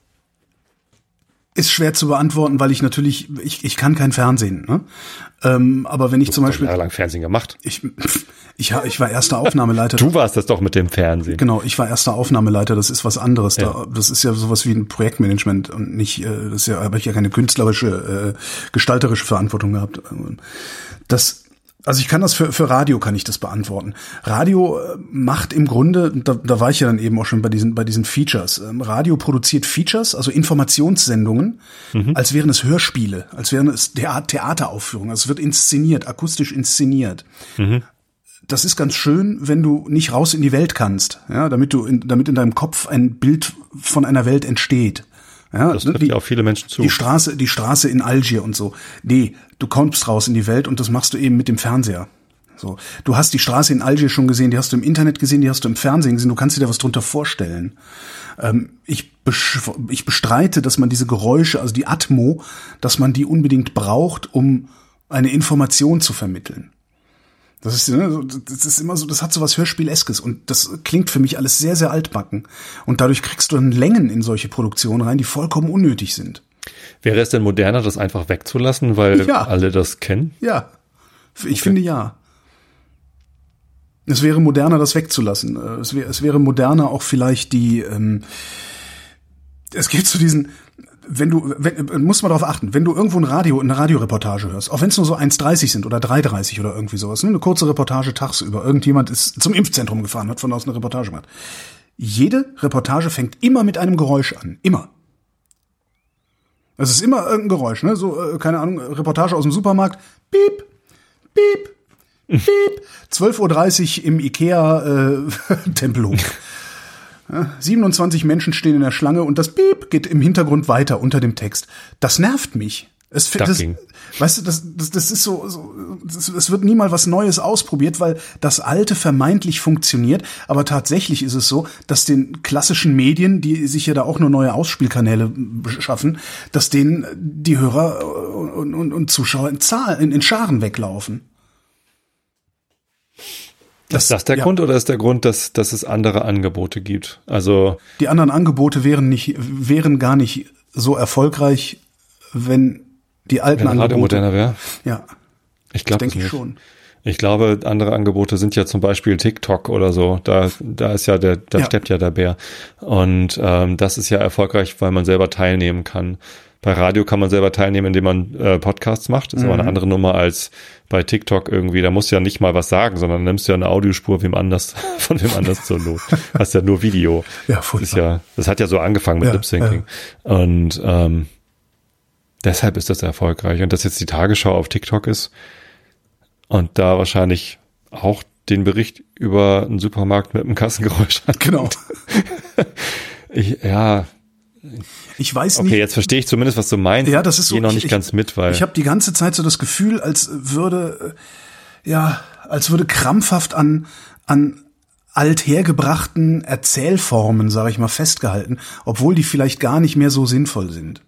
ist schwer zu beantworten, weil ich natürlich, ich, ich kann kein Fernsehen. Ne? Ähm, aber wenn ich du zum Beispiel. Jahrelang Fernsehen gemacht. Ich, *laughs* ich, ich war erster Aufnahmeleiter. du warst das doch mit dem Fernsehen. Genau, ich war erster Aufnahmeleiter, das ist was anderes. Ja. Da, das ist ja sowas wie ein Projektmanagement und nicht, äh, das ist ja, habe ich ja keine künstlerische, äh, gestalterische Verantwortung gehabt. Das also ich kann das für, für Radio kann ich das beantworten. Radio äh, macht im Grunde, da, da war ich ja dann eben auch schon bei diesen, bei diesen Features. Ähm, Radio produziert Features, also Informationssendungen, mhm. als wären es Hörspiele, als wären es Theateraufführungen. Also es wird inszeniert, akustisch inszeniert. Mhm. Das ist ganz schön, wenn du nicht raus in die Welt kannst, ja, damit du, in, damit in deinem Kopf ein Bild von einer Welt entsteht. Ja, das trifft ja auch viele Menschen zu. Die Straße, die Straße in Algier und so. Nee, du kommst raus in die Welt und das machst du eben mit dem Fernseher. So, du hast die Straße in Algier schon gesehen, die hast du im Internet gesehen, die hast du im Fernsehen gesehen, du kannst dir da was drunter vorstellen. Ähm, ich, ich bestreite, dass man diese Geräusche, also die Atmo, dass man die unbedingt braucht, um eine Information zu vermitteln. Das ist, ne, das ist immer so, das hat so was Hörspieleskes und das klingt für mich alles sehr, sehr altbacken. Und dadurch kriegst du dann Längen in solche Produktionen rein, die vollkommen unnötig sind. Wäre es denn moderner, das einfach wegzulassen, weil Ja. alle das kennen? Ja, ich finde ja. Es wäre moderner, das wegzulassen. Äh, Es wäre, es wäre moderner auch vielleicht die, ähm, es gibt so diesen, wenn du, wenn, äh, muss man darauf achten, wenn du irgendwo ein Radio, eine Radioreportage hörst, auch wenn es nur so 1,30 sind oder 3,30 oder irgendwie sowas, ne, eine kurze Reportage tagsüber, irgendjemand ist zum Impfzentrum gefahren, hat von außen eine Reportage gemacht. Jede Reportage fängt immer mit einem Geräusch an. Immer. Es ist immer irgendein Geräusch, ne? So, äh, keine Ahnung, Reportage aus dem Supermarkt. Piep, piep, piep. *laughs* 12.30 Uhr im Ikea äh, *laughs* 27 Menschen stehen in der Schlange und das Piep geht im Hintergrund weiter unter dem Text. Das nervt mich. Es, das, weißt du, das, das, das ist so, so das, es wird nie mal was Neues ausprobiert, weil das Alte vermeintlich funktioniert, aber tatsächlich ist es so, dass den klassischen Medien, die sich ja da auch nur neue Ausspielkanäle schaffen, dass denen die Hörer und, und, und Zuschauer in, Zahl, in, in Scharen weglaufen. Ist das der ja. Grund oder ist der Grund, dass, dass es andere Angebote gibt? Also Die anderen Angebote wären nicht, wären gar nicht so erfolgreich, wenn die alten wenn Angebote. moderner wäre? Ja, Ich glaube denke ich schon. Ich glaube, andere Angebote sind ja zum Beispiel TikTok oder so. Da, da ist ja der, da Ja. steppt ja der Bär. Und ähm, das ist ja erfolgreich, weil man selber teilnehmen kann. Bei Radio kann man selber teilnehmen, indem man äh, Podcasts macht. Das ist Mhm. aber eine andere Nummer als bei TikTok irgendwie. Da musst du ja nicht mal was sagen, sondern nimmst ja eine Audiospur wem anders, *laughs* von wem anders zur Not. Hast ja nur Video. *laughs* Ja, Das ist furchtbar. ja, das hat ja so angefangen mit Ja, Lip Syncing. Und ähm, deshalb ist das erfolgreich. Und dass jetzt die Tagesschau auf TikTok ist und da wahrscheinlich auch den Bericht über einen Supermarkt mit einem Kassengeräusch hat. Genau. *laughs* Ich, ja, Ich weiß okay, nicht. jetzt verstehe ich zumindest, was du meinst. Ja, das ist Ich so. gehe noch ich- nicht ich, ganz mit, weil ich habe die ganze Zeit so das Gefühl, als würde äh, ja, als würde krampfhaft an an althergebrachten Erzählformen, sage ich mal, festgehalten, obwohl die vielleicht gar nicht mehr so sinnvoll sind.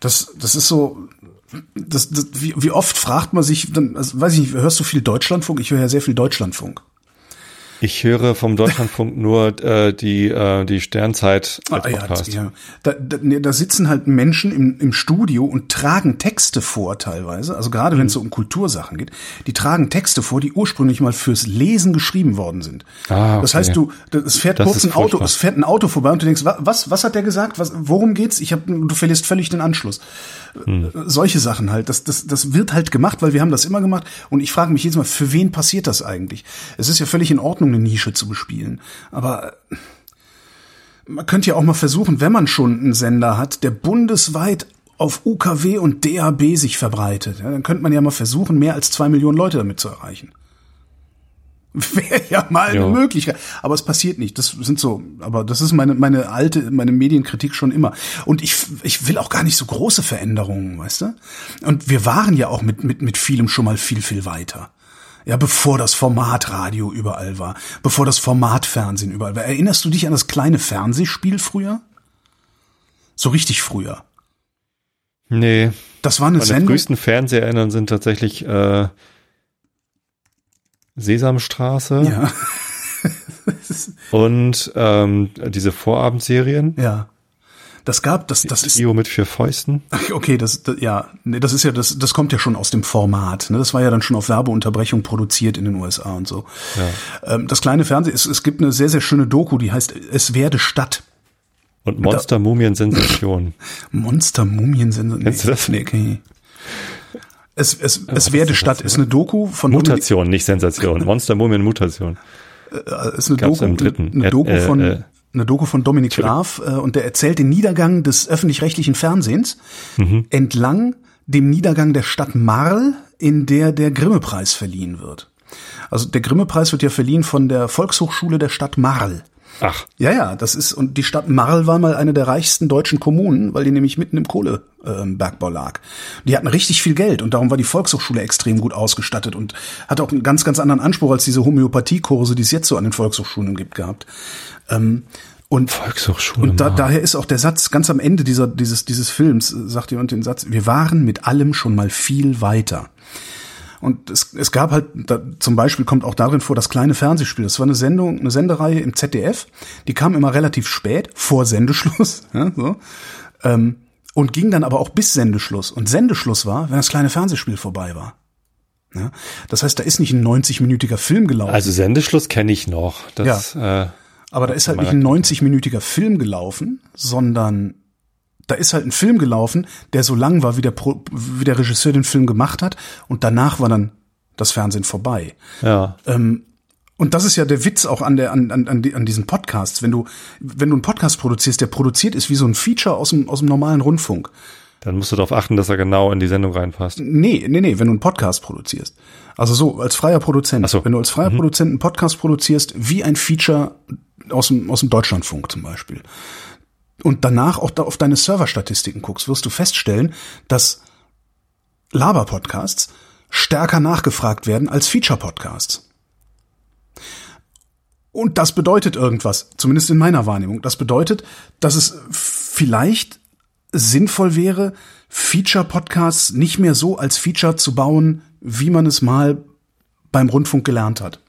Das das ist so. Das, das, wie, wie oft fragt man sich, dann, also, weiß ich nicht, hörst du viel Deutschlandfunk? Ich höre ja sehr viel Deutschlandfunk. Ich höre vom Deutschlandfunk *laughs* nur äh, die, äh, die Sternzeit als Ah, ja, Podcast. ja. Da, da, nee, da sitzen halt Menschen im, im Studio und tragen Texte vor teilweise, also gerade wenn es so um Kultursachen geht, die tragen Texte vor, die ursprünglich mal fürs Lesen geschrieben worden sind. Ah, Das okay. heißt, du, es fährt Das kurz ein Auto, es fährt ein Auto vorbei und du denkst, wa- was, was hat der gesagt? Was, worum geht's? Ich hab, du verlierst völlig den Anschluss. Hm. Solche Sachen halt, das, das, das wird halt gemacht, weil wir haben das immer gemacht und ich frage mich jedes Mal, für wen passiert das eigentlich? Es ist ja völlig in Ordnung, eine Nische zu bespielen, aber man könnte ja auch mal versuchen, wenn man schon einen Sender hat, der bundesweit auf UKW und DAB sich verbreitet, ja, dann könnte man ja mal versuchen, mehr als zwei Millionen Leute damit zu erreichen. *laughs* Wäre ja mal eine Ja. Möglichkeit. Aber es passiert nicht. Das sind so, aber das ist meine, meine alte, meine Medienkritik schon immer. Und ich, ich will auch gar nicht so große Veränderungen, weißt du? Und wir waren ja auch mit, mit, mit vielem schon mal viel, viel weiter. Ja, bevor das Formatradio überall war, bevor das Formatfernsehen überall war. Erinnerst du dich an das kleine Fernsehspiel früher? So richtig früher. Nee, Das war eine meine Sendung. frühesten Fernseherinnern sind tatsächlich äh, Sesamstraße Ja, *laughs* und ähm, diese Vorabendserien. ja. Das gab, das, das ist, Trio mit vier Fäusten. Okay, das, das ja, nee, das ist ja, das, das kommt ja schon aus dem Format. Ne? Das war ja dann schon auf Werbeunterbrechung produziert in den USA und so. Ähm, das kleine Fernsehen, es, es gibt eine sehr, sehr schöne Doku, die heißt Es werde Stadt. Und Monster Mumien Sensation. *clears throat* Monster Mumien sind. Nee, Kennst du das? Nee, okay. Es, es, es was werde ist Stadt ist eine Doku von Dominik, Mutation, nicht Sensation. Monster Mumien Mutation. äh, ist eine Gab's Doku, im dritten. eine Äh, Doku äh, von äh. Eine Doku von Dominik Graf äh, und der erzählt den Niedergang des öffentlich-rechtlichen Fernsehens Mhm. entlang dem Niedergang der Stadt Marl, in der der Grimme-Preis verliehen wird. Also der Grimme-Preis wird ja verliehen von der Volkshochschule der Stadt Marl. Ach, Ja, ja, das ist, und die Stadt Marl war mal eine der reichsten deutschen Kommunen, weil die nämlich mitten im Kohlebergbau lag. Die hatten richtig viel Geld und darum war die Volkshochschule extrem gut ausgestattet und hat auch einen ganz, ganz anderen Anspruch als diese Homöopathiekurse, die es jetzt so an den Volkshochschulen gibt, gehabt. Ähm, und Volkshochschule. und da, daher ist auch der Satz ganz am Ende dieser, dieses, dieses Films, äh, sagt jemand den Satz, wir waren mit allem schon mal viel weiter. Und es, es gab halt, da, zum Beispiel kommt auch darin vor, das kleine Fernsehspiel. Das war eine Sendung, eine Sendereihe im ZDF. Die kam immer relativ spät, vor Sendeschluss. *laughs* Ja, so. ähm, und ging dann aber auch bis Sendeschluss. Und Sendeschluss war, wenn das kleine Fernsehspiel vorbei war. Ja, das heißt, da ist nicht ein 90-minütiger Film gelaufen. Also Sendeschluss kenne ich noch. Das, ja. Äh, aber da ist halt nicht ein 90-minütiger Film gelaufen, sondern da ist halt ein Film gelaufen, der so lang war, wie der, Pro, wie der Regisseur den Film gemacht hat, und danach war dann das Fernsehen vorbei. Ja. Ähm, und das ist ja der Witz auch an der an, an, an diesen Podcasts. Wenn du wenn du einen Podcast produzierst, der produziert ist wie so ein Feature aus dem aus dem normalen Rundfunk. Dann musst du darauf achten, dass er genau in die Sendung reinpasst. Nee, nee, nee, wenn du einen Podcast produzierst. Also so, als freier Produzent. so. Wenn du als freier mhm. Produzent einen Podcast produzierst, wie ein Feature aus dem, aus dem Deutschlandfunk zum Beispiel. Und danach auch da auf deine Serverstatistiken guckst, wirst du feststellen, dass Laber-Podcasts stärker nachgefragt werden als Feature-Podcasts. Und das bedeutet irgendwas, zumindest in meiner Wahrnehmung. Das bedeutet, dass es vielleicht sinnvoll wäre, Feature-Podcasts nicht mehr so als Feature zu bauen, wie man es mal beim Rundfunk gelernt hat.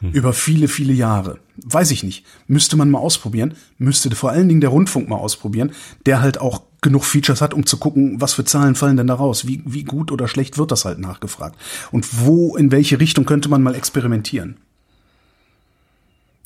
Hm. Über viele, viele Jahre. Weiß ich nicht. Müsste man mal ausprobieren. Müsste vor allen Dingen der Rundfunk mal ausprobieren, der halt auch genug Features hat, um zu gucken, was für Zahlen fallen denn da raus? Wie, wie gut oder schlecht wird das halt nachgefragt? Und wo, in welche Richtung könnte man mal experimentieren?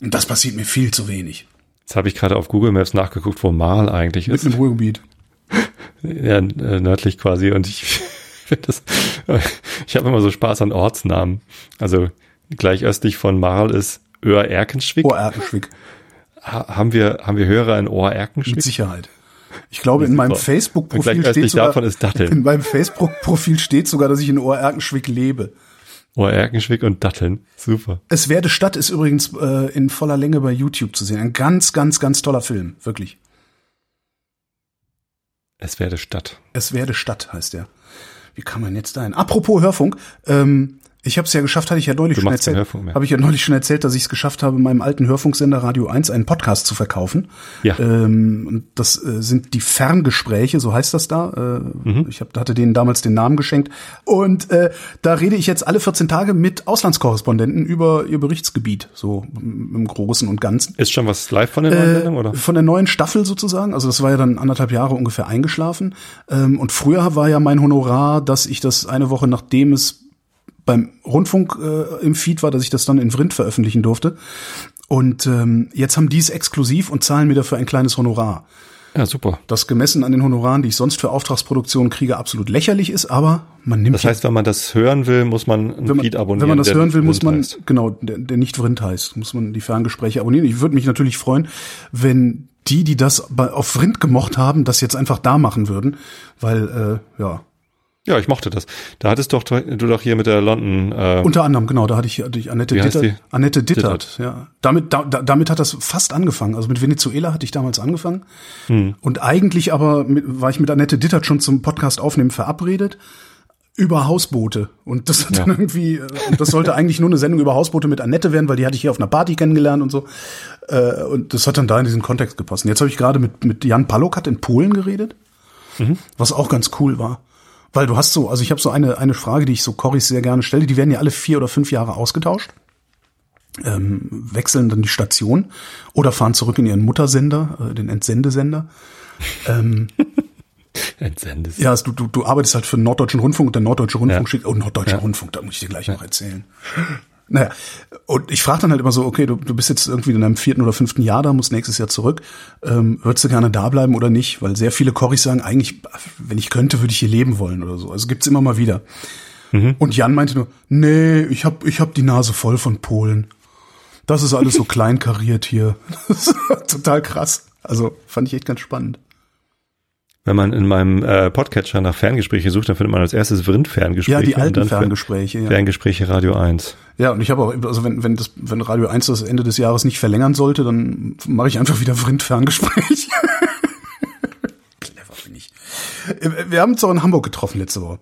Und das passiert mir viel zu wenig. Jetzt habe ich gerade auf Google Maps nachgeguckt, wo Marl eigentlich ist. Mit einem Ruhrgebiet. *laughs* Ja, äh, nördlich quasi. Und ich *laughs* finde das, *laughs* ich habe immer so Spaß an Ortsnamen. Also gleich östlich von Marl ist Oer-Erkenschwick. Oer-Erkenschwick. Ha haben wir, haben wir Hörer in Oer-Erkenschwick? Mit Sicherheit. Ich glaube, in meinem Facebook-Profil steht sogar, *laughs* in meinem Facebook-Profil steht sogar, dass ich in Oer-Erkenschwick lebe. Ohr-Erkenschwick und Datteln. Super. Es werde Stadt ist übrigens äh, in voller Länge bei YouTube zu sehen. Ein ganz, ganz, ganz toller Film. Wirklich. Es werde Stadt. Es werde Stadt heißt er. Wie kann man jetzt dahin? Apropos Hörfunk, ähm, ich habe es ja geschafft, hatte ich ja neulich du schon erzählt. Habe ich ja neulich schon erzählt, dass ich es geschafft habe, meinem alten Hörfunksender Radio 1 einen Podcast zu verkaufen. Ja. Ähm, und das äh, sind die Ferngespräche, so heißt das da. Äh, mhm. Ich hab, hatte denen damals den Namen geschenkt. Und äh, da rede ich jetzt alle 14 Tage mit Auslandskorrespondenten über ihr Berichtsgebiet, so im Großen und Ganzen. Ist schon was live von der neuen Sendung, oder? Von der neuen Staffel sozusagen. Also das war ja dann anderthalb Jahre ungefähr eingeschlafen. Ähm, und früher war ja mein Honorar, dass ich das eine Woche nachdem es beim Rundfunk äh, im Feed war, dass ich das dann in Vrind veröffentlichen durfte. Und ähm, jetzt haben die es exklusiv und zahlen mir dafür ein kleines Honorar. Ja, super. Das gemessen an den Honoraren, die ich sonst für Auftragsproduktionen kriege, absolut lächerlich ist, aber man nimmt. Das heißt, wenn man das hören will, muss man ein Feed abonnieren. Wenn man das hören will, muss man, heißt. genau, der, der nicht Vrind heißt, muss man die Ferngespräche abonnieren. Ich würde mich natürlich freuen, wenn die, die das auf Vrind gemocht haben, das jetzt einfach da machen würden, weil, äh, ja, ja, ich mochte das. Da hattest doch du doch hier mit der London. Äh, Unter anderem, genau, da hatte ich, hatte ich Annette Dittert. Annette Dittert, Dittert, ja. Damit, da, damit hat das fast angefangen. Also mit Venezuela hatte ich damals angefangen. Hm. Und eigentlich aber mit, war ich mit Annette Dittert schon zum Podcast aufnehmen verabredet über Hausboote. Und das hat ja. dann irgendwie, äh, das sollte eigentlich nur eine Sendung über Hausboote mit Annette werden, weil die hatte ich hier auf einer Party kennengelernt und so. Äh, und das hat dann da in diesen Kontext gepasst. Und jetzt habe ich gerade mit, mit Jan Palokat in Polen geredet, mhm. was auch ganz cool war. Weil du hast so, also ich habe so eine, eine Frage, die ich so Corys sehr gerne stelle, die werden ja alle vier oder fünf Jahre ausgetauscht, ähm, wechseln dann die Station oder fahren zurück in ihren Muttersender, äh, den Entsendesender. ähm, *laughs* Entsendesender. Ja, also du, du, du arbeitest halt für den Norddeutschen Rundfunk und der Norddeutsche Rundfunk ja. schickt, oh, Norddeutscher ja. Rundfunk, da muss ich dir gleich ja. noch erzählen. Naja, und ich frage dann halt immer so, okay, du, du bist jetzt irgendwie in deinem vierten oder fünften Jahr da, musst nächstes Jahr zurück. Ähm, würdest du gerne da bleiben oder nicht? Weil sehr viele Corys sagen, eigentlich, wenn ich könnte, würde ich hier leben wollen oder so. Also gibt's immer mal wieder. Mhm. Und Jan meinte nur, nee, ich hab, ich hab die Nase voll von Polen. Das ist alles so *laughs* kleinkariert hier. *laughs* Das ist total krass. Also fand ich echt ganz spannend. Wenn man in meinem äh, Podcatcher nach Ferngespräche sucht, dann findet man als erstes Vrind-Ferngespräche. Ja, die alten Ferngespräche. Ja. Ferngespräche Radio 1. Ja, und ich habe auch, also wenn, wenn, das, wenn Radio 1 das Ende des Jahres nicht verlängern sollte, dann mache ich einfach wieder Vrind-Ferngespräch. *laughs* Clever bin ich. Wir haben uns auch in Hamburg getroffen letzte Woche.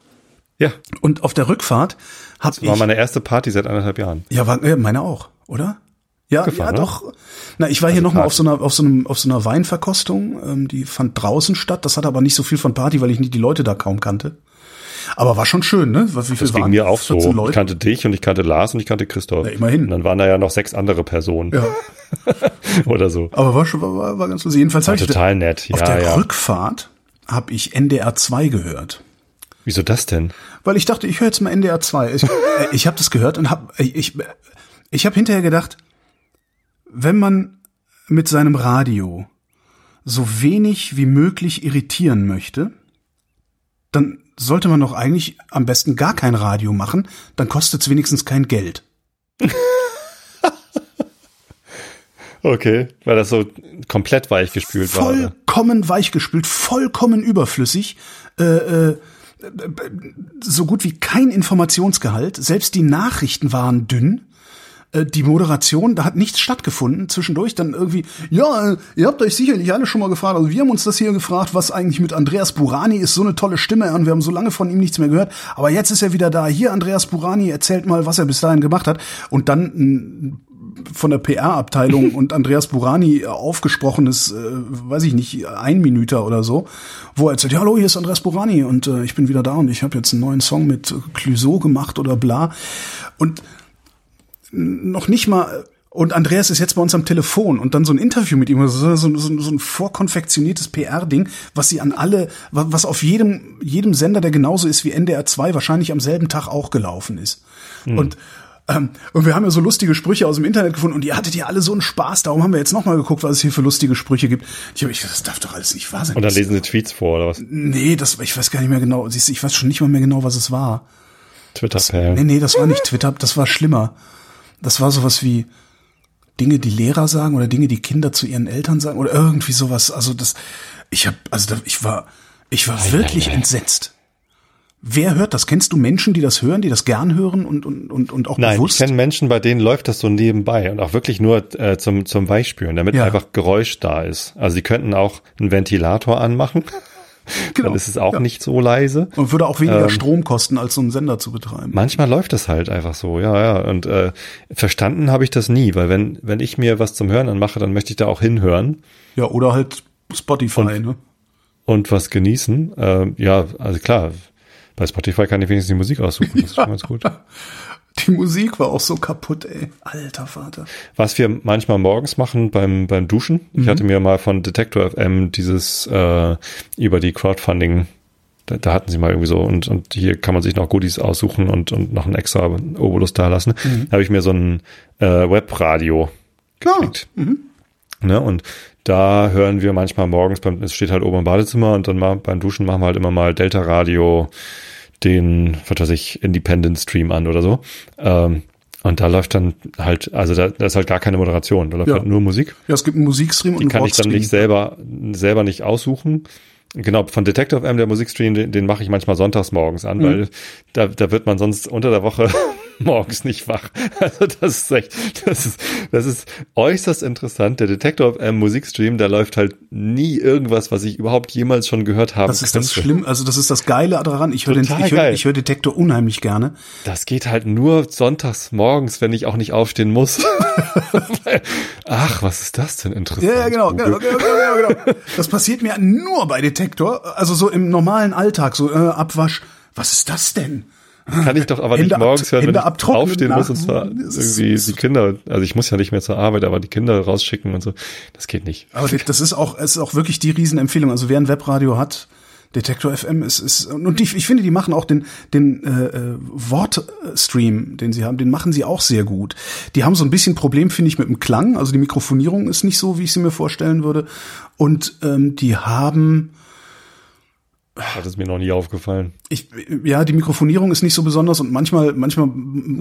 Ja. Und auf der Rückfahrt habe ich... War meine erste Party seit anderthalb Jahren. Ja, war, meine auch, oder? Ja, gefahren, ja doch. Na, ich war also hier nochmal auf so einer auf so einem auf so einer Weinverkostung, ähm, die fand draußen statt. Das hatte aber nicht so viel von Party, weil ich nicht die Leute da kaum kannte. Aber war schon schön, ne? Wie viel Das ging waren? mir auch so. 14 Ich Leute? kannte dich und ich kannte Lars und ich kannte Christoph. Ja, immerhin. Und dann waren da ja noch sechs andere Personen Ja, *laughs* oder so. aber war schon, war, war, ganz lustig. Jedenfalls War ich total nett. auf Ja, der ja. Rückfahrt habe ich NDR 2 gehört. Wieso das denn? Weil ich dachte, ich höre jetzt mal NDR 2. Ich, äh, ich habe das gehört und habe ich ich habe hinterher gedacht, wenn man mit seinem Radio so wenig wie möglich irritieren möchte, dann sollte man doch eigentlich am besten gar kein Radio machen, dann kostet es wenigstens kein Geld. *laughs* Okay, weil das so komplett weichgespült war. vollkommen weichgespült, vollkommen überflüssig, äh, äh, so gut wie kein Informationsgehalt. Selbst die Nachrichten waren dünn. Äh, Die Moderation, da hat nichts stattgefunden zwischendurch. Dann irgendwie, ja, äh, ihr habt euch sicherlich alle schon mal gefragt. Also wir haben uns das hier gefragt, was eigentlich mit Andreas Burani ist. So eine tolle Stimme und wir haben so lange von ihm nichts mehr gehört. Aber jetzt ist er wieder da. Hier, Andreas Burani erzählt mal, was er bis dahin gemacht hat. Und dann ein von der PR-Abteilung *laughs* und Andreas Burani aufgesprochenes, äh, weiß ich nicht, ein Minüter oder so, wo er erzählt, ja, hallo, hier ist Andreas Burani und äh, ich bin wieder da und ich habe jetzt einen neuen Song mit Clouseau gemacht oder bla. Und noch nicht mal und Andreas ist jetzt bei uns am Telefon und dann so ein Interview mit ihm, so, so, so, ein vorkonfektioniertes PR-Ding, was sie an alle, wa- was auf jedem, jedem Sender, der genauso ist wie NDR 2, wahrscheinlich am selben Tag auch gelaufen ist. Und ähm, und wir haben ja so lustige Sprüche aus dem Internet gefunden und ihr hattet ja alle so einen Spaß. Darum haben wir jetzt nochmal geguckt, was es hier für lustige Sprüche gibt. Ich habe, ich, das darf doch alles nicht wahr sein. Und dann lesen sie Tweets vor oder was? nee, das, ich weiß gar nicht mehr genau. Ich weiß schon nicht mal mehr genau, was es war. Nee, Twitter-Perlen. nee, das war nicht Twitter, das war schlimmer. Das war sowas wie Dinge, die Lehrer sagen oder Dinge, die Kinder zu ihren Eltern sagen oder irgendwie sowas. Also das, ich habe, also da, ich war, ich war wirklich ei, ei. entsetzt. Wer hört das? Kennst du Menschen, die das hören, die das gern hören und und und, und auch Nein, bewusst? ich kenne Menschen, bei denen läuft das so nebenbei und auch wirklich nur äh, zum, zum Weichspüren, damit Ja. einfach Geräusch da ist. Also sie könnten auch einen Ventilator anmachen, *laughs* *laughs* Genau. dann ist es auch Ja. nicht so leise. Und würde auch weniger Ähm, Strom kosten, als so einen Sender zu betreiben. Manchmal läuft das halt einfach so, ja, ja. Und äh, verstanden habe ich das nie, weil wenn, wenn ich mir was zum Hören anmache, dann möchte ich da auch hinhören Ja, oder halt Spotify, ne? und was genießen. Ähm, ja, also klar, bei Spotify kann ich wenigstens die Musik aussuchen, das ist schon ganz gut. *laughs* Die Musik war auch so kaputt, ey. Alter Vater. Was wir manchmal morgens machen beim, beim Duschen. Ich hatte mir mal von Detector FM dieses äh, über die Crowdfunding, da, da hatten sie mal irgendwie so und, und hier kann man sich noch Goodies aussuchen und, und noch ein extra Obolus da lassen. Da habe ich mir so ein äh, Webradio gekriegt. Ne? Und da hören wir manchmal morgens, beim, es steht halt oben im Badezimmer und dann mal beim Duschen machen wir halt immer mal Delta Radio, den, was weiß ich, Independent Stream an oder so. Ähm, und da läuft dann halt, also da, da ist halt gar keine Moderation, da läuft Ja. halt nur Musik. Ja, es gibt einen Musikstream und Die einen kann ich dann nicht selber, selber nicht aussuchen. Genau, von Detective M, der Musikstream, den, den mache ich manchmal sonntags morgens an, weil da, da wird man sonst unter der Woche morgens nicht wach. *laughs* Also das ist echt, das ist, das ist äußerst interessant. Der Detective M Musikstream, da läuft halt nie irgendwas, was ich überhaupt jemals schon gehört habe. Das ist das schlimm, also das ist das Geile daran. Ich höre den, ich höre, ich höre Detektor unheimlich gerne. Das geht halt nur sonntags morgens, wenn ich auch nicht aufstehen muss. *laughs* Ach, was ist das denn interessant? Ja, ja, genau, genau, genau, genau, genau. Das passiert mir nur bei Detektor, also so im normalen Alltag, so äh, Abwasch. Was ist das denn? Kann ich doch aber Hände nicht morgens hören, wenn Hände ich aufstehen muss und zwar irgendwie die Kinder, also ich muss ja nicht mehr zur Arbeit, aber die Kinder rausschicken und so. Das geht nicht. Aber das ist auch, es ist auch wirklich die Riesenempfehlung. Also wer ein Webradio hat, Detektor FM ist, ist und die, ich finde, die machen auch den den äh, äh, Wortstream, den sie haben, den machen sie auch sehr gut. Die haben so ein bisschen Problem, finde ich, mit dem Klang. Also die Mikrofonierung ist nicht so, wie ich sie mir vorstellen würde. Und ähm, die haben Das ist mir noch nie aufgefallen. ich, ja, die Mikrofonierung ist nicht so besonders und manchmal, manchmal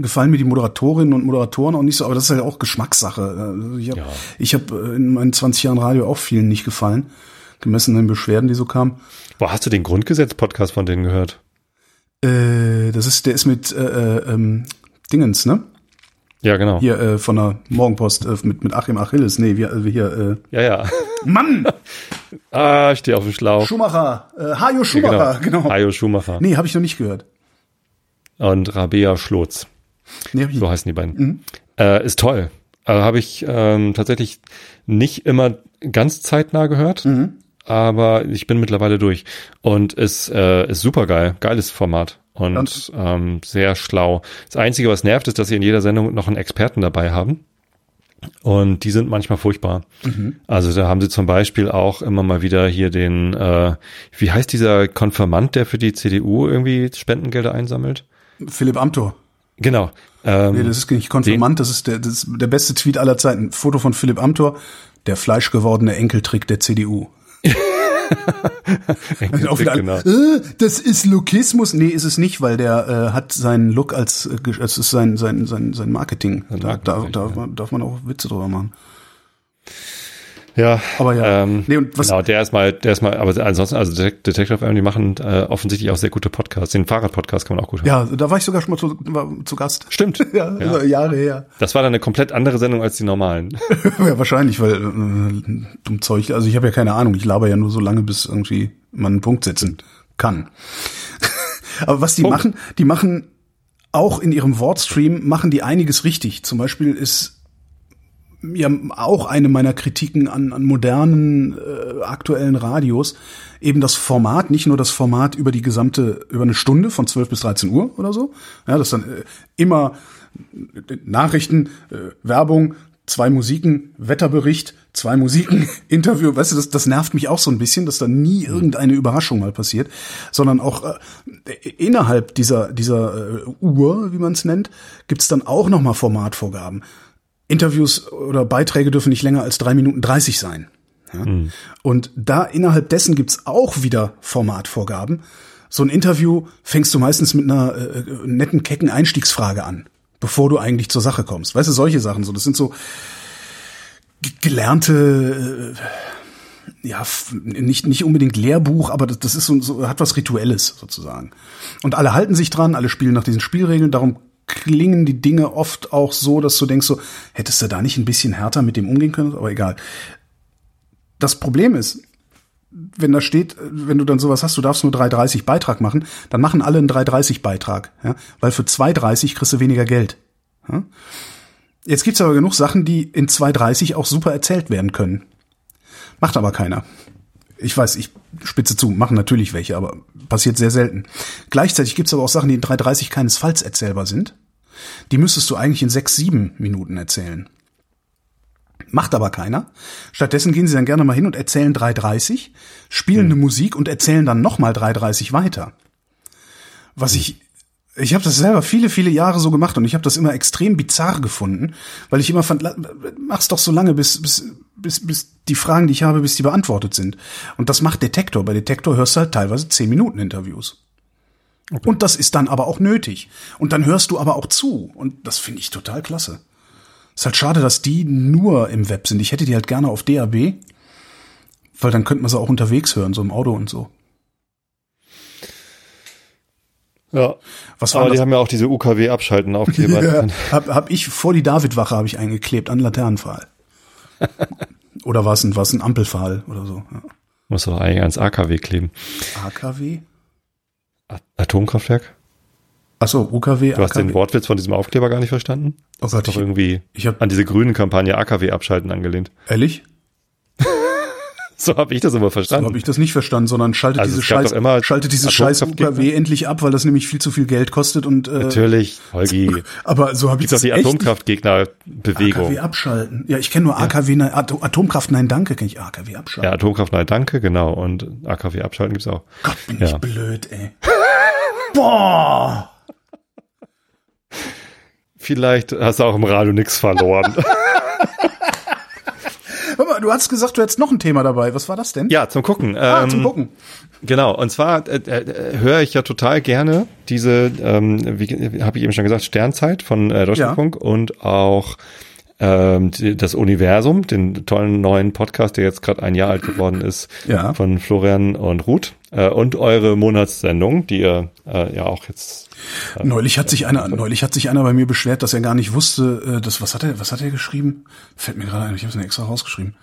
gefallen mir die Moderatorinnen und Moderatoren auch nicht so, aber das ist ja auch Geschmackssache. Also Ich habe Ja. ich hab äh, in meinen 20 Jahren Radio auch vielen nicht gefallen, gemessen an den Beschwerden, die so kamen. Wo hast du den Grundgesetz-Podcast von denen gehört? Äh, das ist, der ist mit äh, äh, ähm, Dingens, ne? Ja, genau. Hier äh, von der Morgenpost äh, mit mit Achim Achilles. Nee, wir, äh, hier Ja, ja. äh, Mann, *laughs* Ah, ich stehe auf dem Schlauch. Schumacher, äh, Hajo Ja, Schumacher, genau. Hajo Schumacher. Nee, habe ich noch nicht gehört. Und Rabea Schlotz. Nee, hab ich So heißen die beiden. Äh, ist toll. Also habe ich ähm, tatsächlich nicht immer ganz zeitnah gehört. aber ich bin mittlerweile durch. Und es äh, ist super geil. Geiles Format. Und ähm, sehr schlau. Das Einzige, was nervt, ist, dass sie in jeder Sendung noch einen Experten dabei haben. Und die sind manchmal furchtbar. Mhm. Also da haben sie zum Beispiel auch immer mal wieder hier den, äh, wie heißt dieser Konfirmant, der für die CDU irgendwie Spendengelder einsammelt? Philipp Amthor. Genau. Ähm, nee, das ist nicht Konfirmant, das ist, der, das ist der beste Tweet aller Zeiten. Ein Foto von Philipp Amthor, der fleischgewordene Enkeltrick der CDU. *laughs* *laughs* wieder genau. äh, das ist Lookismus. Nee, ist es nicht, weil der äh, hat seinen Look als, äh, es ist sein, sein, sein, sein Marketing. Da, da, da ja. darf man auch Witze drüber machen. Ja, aber ja. Ähm, nee, und was, genau, der ist mal, der ist mal, aber ansonsten, also Detective die machen äh, offensichtlich auch sehr gute Podcasts. Den Fahrradpodcast kann man auch gut hören. Ja, da war ich sogar schon mal zu, zu Gast. Stimmt. *laughs* ja, ja. Jahre her. Das war dann eine komplett andere Sendung als die normalen. *laughs* ja, wahrscheinlich, weil äh, dumm Zeug, also ich habe ja keine Ahnung, ich laber ja nur so lange, bis irgendwie man einen Punkt setzen kann. *laughs* aber was die Punkt. machen, die machen auch in ihrem Wortstream machen die einiges richtig. Zum Beispiel ist ja auch eine meiner Kritiken an, an modernen äh, aktuellen Radios eben das Format, nicht nur das Format über die gesamte über eine Stunde von 12 bis 13 Uhr oder so, ja, das dann äh, immer äh, Nachrichten, äh, Werbung, zwei Musiken, Wetterbericht, zwei Musiken, *laughs* Interview, weißt du, das, das nervt mich auch so ein bisschen, dass da nie irgendeine Überraschung mal passiert, sondern auch äh, innerhalb dieser dieser äh, Uhr, wie man es nennt, gibt's dann auch noch mal Formatvorgaben. Interviews oder Beiträge dürfen nicht länger als drei Minuten dreißig sein. Ja? Mhm. Und da innerhalb dessen gibt's auch wieder Formatvorgaben. So ein Interview fängst du meistens mit einer äh, netten, kecken Einstiegsfrage an, bevor du eigentlich zur Sache kommst. Weißt du, solche Sachen so. Das sind so gelernte, äh, ja, nicht, nicht unbedingt Lehrbuch, aber das, das ist so, so, hat was Rituelles sozusagen. Und alle halten sich dran, alle spielen nach diesen Spielregeln, darum klingen die Dinge oft auch so, dass du denkst so, hättest du da nicht ein bisschen härter mit dem umgehen können? Aber egal. Das Problem ist, wenn da steht, wenn du dann sowas hast, du darfst nur 3,30 Beitrag machen, dann machen alle einen 3,30 Beitrag, ja? weil für 2,30 kriegst du weniger Geld. Ja? Jetzt gibt's aber genug Sachen, die in 2,30 auch super erzählt werden können. Macht aber keiner. Ich weiß, ich spitze zu, machen natürlich welche, aber passiert sehr selten. Gleichzeitig gibt's aber auch Sachen, die in 3,30 keinesfalls erzählbar sind. Die müsstest du eigentlich in 6, 7 Minuten erzählen. Macht aber keiner. Stattdessen gehen sie dann gerne mal hin und erzählen 3,30, spielen hm. eine Musik und erzählen dann nochmal 3,30 weiter. Was ich ich habe das selber viele, viele Jahre so gemacht und ich habe das immer extrem bizarr gefunden, weil ich immer fand, mach's doch so lange, bis, bis, bis, bis die Fragen, die ich habe, bis die beantwortet sind. Und das macht Detektor. Bei Detektor hörst du halt teilweise zehn Minuten Interviews. Okay. Und das ist dann aber auch nötig. Und dann hörst du aber auch zu. Und das finde ich total klasse. Ist halt schade, dass die nur im Web sind. Ich hätte die halt gerne auf DAB, weil dann könnte man sie auch unterwegs hören, so im Auto und so. Ja. Was war Aber das? die haben ja auch diese UKW-Abschalten-Aufkleber. *laughs* ja, hab, hab ich vor die Davidwache habe ich eingeklebt an Laternenpfahl. *laughs* oder war es ein, war's ein Ampelpfahl oder so? Ja. Muss doch eigentlich ans AKW kleben. AKW? Atomkraftwerk? Achso, UKW. Du AKW. hast den Wortwitz von diesem Aufkleber gar nicht verstanden? Oh Gott, doch irgendwie ich hab, an diese grünen Kampagne AKW abschalten angelehnt. Ehrlich? *laughs* *laughs* So habe ich das immer verstanden. So habe ich das nicht verstanden, sondern schaltet also diese Scheiß, schaltet diese Scheiß UKW endlich ab, weil das nämlich viel zu viel Geld kostet und äh, natürlich, Holgi. *laughs* Aber so habe ich das. Die Atomkraftgegner-Bewegung. AKW abschalten. Ja, ich kenne nur AKW, nein, Atomkraft, nein, danke, kenne ich AKW abschalten. Ja, Atomkraft, nein, danke, genau. Und AKW abschalten gibt's auch. Gott, bin ja. ich blöd, ey. *laughs* Boah. Vielleicht hast du auch im Radio nichts verloren. Hör mal, du hast gesagt, du hättest noch ein Thema dabei. Was war das denn? Ja, zum Gucken. Ah, ähm, zum Gucken. Genau, und zwar äh, äh, höre ich ja total gerne diese, ähm, wie habe ich eben schon gesagt, Sternzeit von äh, Deutschlandfunk ja. und auch ähm, das Universum, den tollen neuen Podcast, der jetzt gerade ein Jahr alt geworden ist, ja. von Florian und Ruth und eure Monatssendung, die ihr äh, ja auch jetzt äh, neulich hat sich einer neulich hat sich einer bei mir beschwert, dass er gar nicht wusste, äh, das was hat er was hat er geschrieben? Fällt mir gerade ein, ich habe es mir extra rausgeschrieben.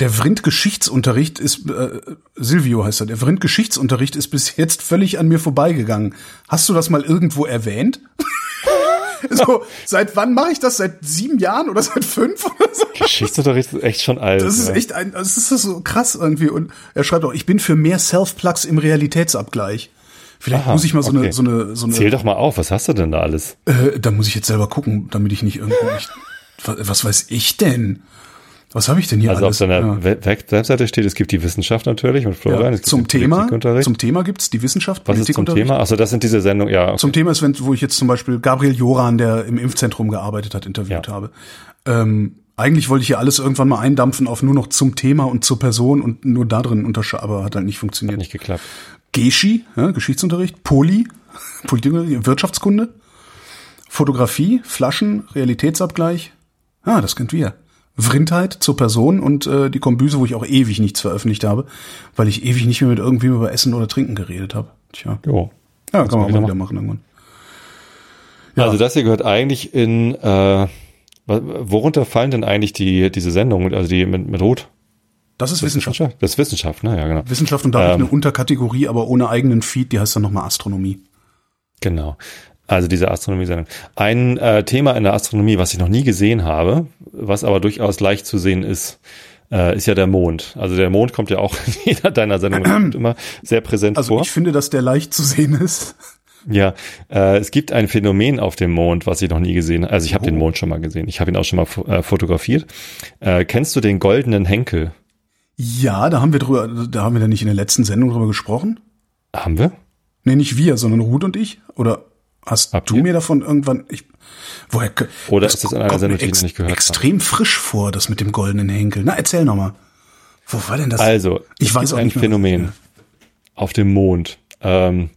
Der Vrind Geschichtsunterricht ist äh, Silvio heißt er. Der Vrind Geschichtsunterricht ist bis jetzt völlig an mir vorbeigegangen. Hast du das mal irgendwo erwähnt? *laughs* *laughs* so, seit wann mache ich das? Seit sieben Jahren oder seit fünf oder so? Geschichtsunterricht ist echt schon alt. Das ist ja. echt ein, das ist so krass irgendwie. Und er schreibt auch, ich bin für mehr Self-Plugs im Realitätsabgleich. Vielleicht Aha, muss ich mal so okay. eine, so eine, so eine. Zähl doch mal auf, was hast du denn da alles? Äh, da muss ich jetzt selber gucken, damit ich nicht irgendwie. *laughs* Was, was weiß ich denn? Was habe ich denn hier Also auf alles? seiner Ja. We- We- Webseite steht, es gibt die Wissenschaft natürlich mit Florian. Ja, es gibt zum Thema, Politikunterricht. zum Thema gibt's die Wissenschaft, Was ist zum Politikunterricht. Thema? Achso, das sind diese Sendungen, ja. Okay. Zum Thema ist, wenn, wo ich jetzt zum Beispiel Gabriel Joran, der im Impfzentrum gearbeitet hat, interviewt Ja. habe. Ähm, eigentlich wollte ich hier alles irgendwann mal eindampfen auf nur noch zum Thema und zur Person und nur da drin unterscheiden, aber hat halt nicht funktioniert. Nicht geklappt. Geschi, ja, Geschichtsunterricht, Poli, *laughs* Politikunterricht, Wirtschaftskunde, Fotografie, Flaschen, Realitätsabgleich. Ah, das kennt wir. Vrindheit zur Person und äh, die Kombüse, wo ich auch ewig nichts veröffentlicht habe, weil ich ewig nicht mehr mit irgendwem über Essen oder Trinken geredet habe. Tja. Jo. Ja, kann man auch wieder mal wieder machen irgendwann. Also das hier gehört eigentlich in, äh, worunter fallen denn eigentlich die, diese Sendungen, also die mit, mit Rot? Das ist Wissenschaft. Das ist Wissenschaft, ne? Ja, genau. Wissenschaft und da Ähm. eine Unterkategorie, aber ohne eigenen Feed, die heißt dann nochmal Astronomie. Genau. Also diese Astronomie-Sendung. Ein äh, Thema in der Astronomie, was ich noch nie gesehen habe, was aber durchaus leicht zu sehen ist, äh, ist ja der Mond. Also der Mond kommt ja auch in *laughs* jeder deiner Sendungen *clears throat* immer sehr präsent Also vor. ich finde, dass der leicht zu sehen ist. Ja, äh, es gibt ein Phänomen auf dem Mond, was ich noch nie gesehen habe. Also ich habe den Mond schon mal gesehen. Ich habe ihn auch schon mal äh, fotografiert. Äh, kennst du den goldenen Henkel? Ja, da haben wir drüber, da haben wir da nicht in der letzten Sendung drüber gesprochen. Haben wir? Nee, nicht wir, sondern Ruth und ich. Oder hast Habt du ihr? mir davon irgendwann, ich, woher, Oder ist es in einer Sendung, die ich noch nicht gehört habe? Extrem frisch vor, das mit dem goldenen Henkel. Na, erzähl nochmal. Wo war denn das? Also, ich weiß auch ein nicht mehr. Phänomen auf dem Mond. Ähm,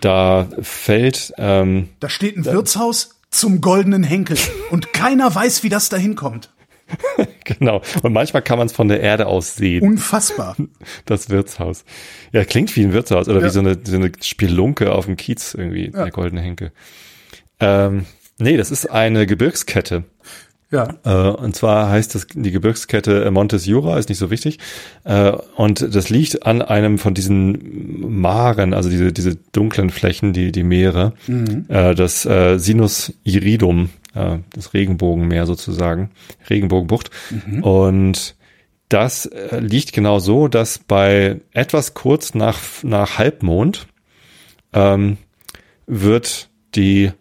da fällt, ähm, Da steht ein Wirtshaus zum goldenen Henkel und keiner weiß, wie das da hinkommt. *laughs* genau. Und manchmal kann man es von der Erde aus sehen, Unfassbar. *laughs* das Wirtshaus. Ja, klingt wie ein Wirtshaus oder Ja. wie so eine, so eine Spelunke auf dem Kiez irgendwie, der goldene Henkel. Ähm, nee, das ist eine Gebirgskette. Ja. Äh, und zwar heißt das die Gebirgskette Montes Jura, ist nicht so wichtig. Äh, und das liegt an einem von diesen Maren, also diese, diese dunklen Flächen, die, die Meere, äh, das äh, Sinus Iridum, äh, das Regenbogenmeer sozusagen, Regenbogenbucht. Und das äh, liegt genau so, dass bei etwas kurz nach, nach Halbmond ähm, wird die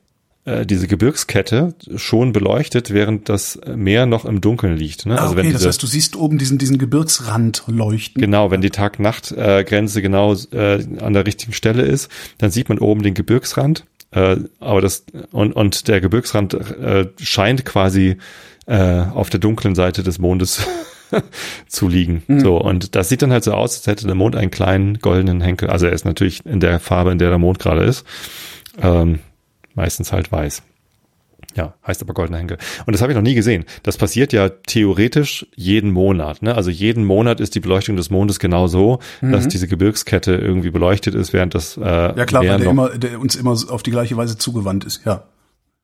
äh, diese Gebirgskette schon beleuchtet, während das Meer noch im Dunkeln liegt. Ne? Ah, also okay, wenn das diese, heißt, du siehst oben diesen, diesen Gebirgsrand leuchten. genau, wenn die Tag-Nacht-Grenze genau äh, an der richtigen Stelle ist, dann sieht man oben den Gebirgsrand. Äh, aber das und und der Gebirgsrand äh, scheint quasi äh, auf der dunklen Seite des Mondes *laughs* zu liegen. So und das sieht dann halt so aus, als hätte der Mond einen kleinen goldenen Henkel. Also er ist natürlich in der Farbe, in der der Mond gerade ist. Ähm, meistens halt weiß. Ja, heißt aber goldener Henkel. Und das habe ich noch nie gesehen. Das passiert ja theoretisch jeden Monat. Ne? Also jeden Monat ist die Beleuchtung des Mondes genau so, dass diese Gebirgskette irgendwie beleuchtet ist, während das äh, Ja klar, weil der, immer, der uns immer auf die gleiche Weise zugewandt ist, ja.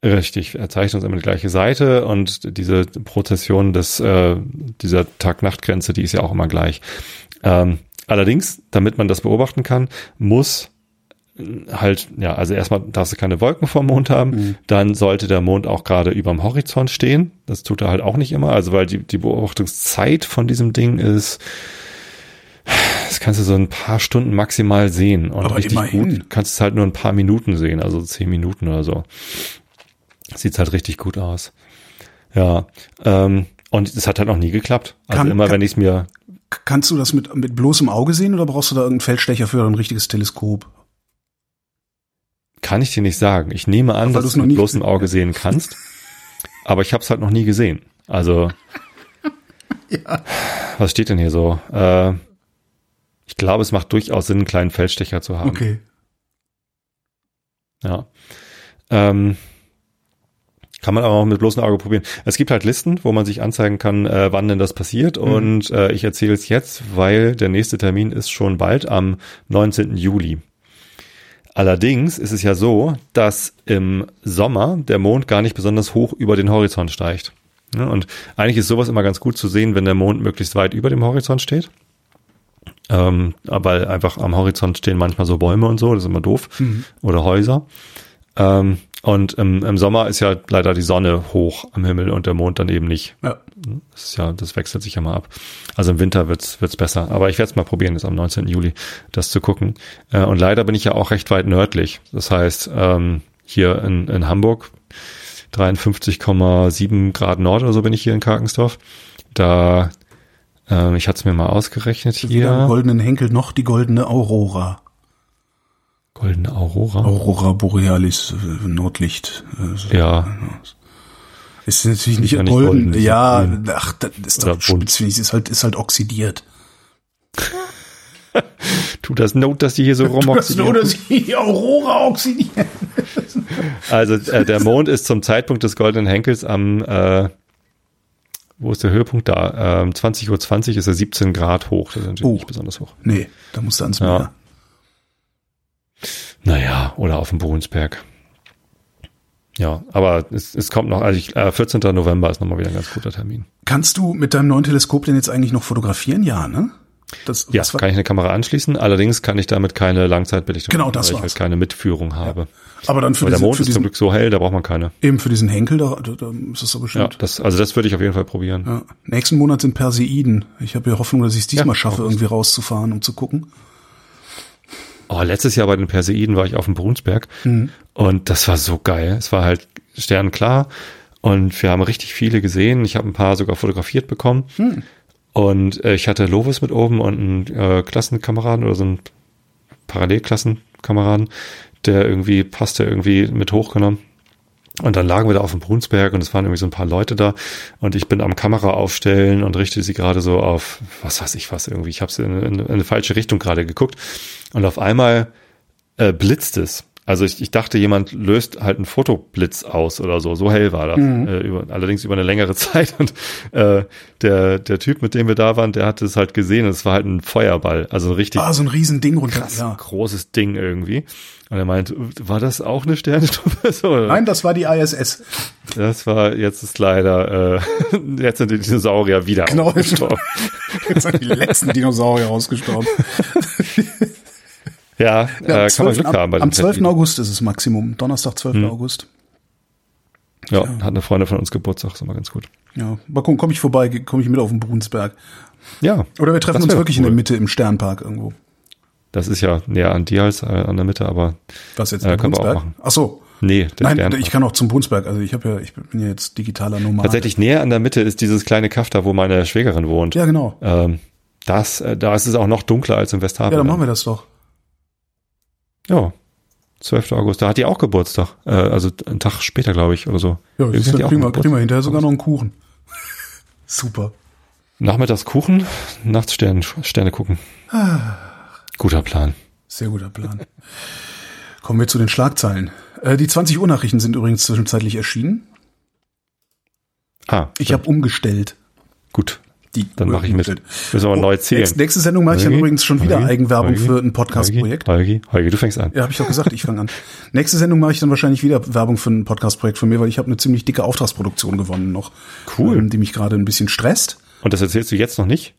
Richtig, er zeigt uns immer die gleiche Seite und diese Prozession des, äh, dieser Tag-Nacht-Grenze, die ist ja auch immer gleich. Ähm, allerdings, damit man das beobachten kann, muss halt, ja, also erstmal darfst du keine Wolken vom Mond haben, dann sollte der Mond auch gerade überm Horizont stehen. Das tut er halt auch nicht immer, also weil die, die Beobachtungszeit von diesem Ding ist, das kannst du so ein paar Stunden maximal sehen. Und Aber richtig immerhin. gut kannst du es halt nur ein paar Minuten sehen, also zehn Minuten oder so. Sieht halt richtig gut aus. Ja. Ähm, und es hat halt noch nie geklappt. Also Kann- immer, kann- wenn ich es mir. Kannst du das mit, mit bloßem Auge sehen oder brauchst du da irgendeinen Feldstecher für oder ein richtiges Teleskop? Kann ich dir nicht sagen. Ich nehme an, Weil dass du noch mit bloßem Auge sehen kannst. Aber ich habe es halt noch nie gesehen. Also. *laughs* Was steht denn hier so? Äh, ich glaube, es macht durchaus Sinn, einen kleinen Feldstecher zu haben. Okay. Ja. Ähm, kann man aber auch mit bloßem Auge probieren. Es gibt halt Listen, wo man sich anzeigen kann, äh, wann denn das passiert. Und äh, ich erzähle es jetzt, weil der nächste Termin ist schon bald am 19. Juli. Allerdings ist es ja so, dass im Sommer der Mond gar nicht besonders hoch über den Horizont steigt. Und eigentlich ist sowas immer ganz gut zu sehen, wenn der Mond möglichst weit über dem Horizont steht. Ähm, weil einfach am Horizont stehen manchmal so Bäume und so, das ist immer doof. Oder Häuser. Ähm, Und im, im Sommer ist ja leider die Sonne hoch am Himmel und der Mond dann eben nicht. Ja. Das ist ja, das wechselt sich ja mal ab. Also im Winter wird's wird's besser. Aber ich werde es mal probieren, jetzt am 19. Juli das zu gucken. Äh, und leider bin ich ja auch recht weit nördlich. Das heißt, ähm, hier in, in Hamburg 53,7 Grad Nord oder so bin ich hier in Karkensdorf. Da, äh, ich hatte es mir mal ausgerechnet im hier. goldenen Henkel noch die goldene Aurora. Goldene Aurora. Aurora Borealis, äh, Nordlicht. äh. Ja, Ist natürlich nicht nicht golden. golden, ja, ach, das ist Oder doch spitzfindig. Ist halt, ist halt oxidiert. *laughs* tut das Not, dass die hier so rumoxidieren. Oder sie die Aurora oxidiert. *laughs* Also äh, der Mond ist zum Zeitpunkt des goldenen Henkels am, äh, wo ist der Höhepunkt da? Ähm, 20.20 Uhr 20 ist er 17 Grad hoch. Das ist natürlich Oh. nicht besonders hoch. Nee, da musst du ans Ja. Naja, oder auf dem Bohnsberg. Ja, aber es, es kommt noch, also ich, äh, 14. November ist nochmal wieder ein ganz guter Termin. Kannst du mit deinem neuen Teleskop denn jetzt eigentlich noch fotografieren? Ja, ne? Das, Ja, kann ich eine Kamera anschließen, allerdings kann ich damit keine Langzeitbelichtung Genau, machen, das weil ich war's. halt keine Mitführung habe. aber dann für, Weil der diese, Mond ist zum diesen, Glück so hell, da braucht man keine. eben für diesen Henkel, da, da, da ist das so Ja, bestimmt. das, also das würde ich auf jeden Fall probieren. Ja. Nächsten Monat sind Perseiden. Ich habe ja Hoffnung, dass ich es diesmal Ja, schaffe, irgendwie rauszufahren, um zu gucken. Oh, letztes Jahr bei den Perseiden war ich auf dem Brunsberg Mhm. und das war so geil. Es war halt sternklar und wir haben richtig viele gesehen. Ich habe ein paar sogar fotografiert bekommen. Mhm. Und äh, ich hatte Lovis mit oben und einen äh, Klassenkameraden oder so einen Parallelklassenkameraden, der irgendwie passte irgendwie mit hochgenommen. Und dann lagen wir da auf dem Brunsberg und es waren irgendwie so ein paar Leute da und ich bin am Kamera aufstellen und richte sie gerade so auf, was weiß ich was irgendwie. Ich habe sie in, in, in eine falsche Richtung gerade geguckt und auf einmal äh, blitzt es. Also ich, ich dachte, jemand löst halt einen Fotoblitz aus oder so. So hell war das. Äh, über, allerdings über eine längere *laughs* Zeit. Und äh, der, der Typ, mit dem wir da waren, der hatte es halt gesehen und es war halt ein Feuerball. Also ein richtig Ah, so ein riesen Ding runter. krass Ja. großes Ding irgendwie. Und er meint, war das auch eine Sternschnuppe? so, *laughs* Nein, das war die ISS. das war, jetzt ist leider, äh, *laughs* jetzt sind die Dinosaurier wieder Genau. gestorben. Jetzt sind die letzten Dinosaurier ausgestorben. Ja, Ja, äh, kann man 12. Glück haben bei am, am den 12. Perseiden. August ist es Maximum. Donnerstag, 12. Hm. August. Ja, hat eine Freundin von uns Geburtstag, ist immer ganz gut. Ja, mal gucken, komme ich vorbei, komme ich mit auf den Brunsberg. Ja. Oder wir treffen uns wirklich cool. in der Mitte im Sternpark irgendwo. Das ist ja näher an dir als äh, an der Mitte, aber Was jetzt? Äh, der können wir auch Brunsberg? machen. Ach so. nee, der Nein, Sternpark. ich kann auch zum Brunsberg. Also ich habe ja, ich bin ja jetzt digitaler Nomad. Tatsächlich näher an der Mitte ist dieses kleine Kaff da, wo meine Schwägerin wohnt. Ja, genau. Ähm, das, äh, da ist es auch noch dunkler als im Westhafen. Ja, dann machen wir das doch. Ja. 12. August, da hat die auch Geburtstag. Äh, also einen Tag später, glaube ich, oder so. Ja, das wir, Geburtstag. kriegen wir hinterher sogar noch einen Kuchen. *laughs* Super. Nachmittags Kuchen, nachts Sterne, Sterne gucken. Guter Plan. Sehr guter Plan. Kommen wir zu den Schlagzeilen. Äh, die 20 Uhr Nachrichten sind übrigens zwischenzeitlich erschienen. Ah, Ich habe umgestellt. gut. Die Dann mache ich mit. Müssen wir mal neu zählen. Nächste, nächste Sendung mache ich dann übrigens schon wieder Holgi, Eigenwerbung Holgi, für ein Podcast-Projekt. Holgi, Holgi, du fängst an. Ja, habe ich doch gesagt, ich fange an. *laughs* Nächste Sendung mache ich dann wahrscheinlich wieder Werbung für ein Podcast-Projekt von mir, weil ich habe eine ziemlich dicke Auftragsproduktion gewonnen noch. Cool. Ähm, die mich gerade ein bisschen stresst. Und das erzählst du jetzt noch nicht?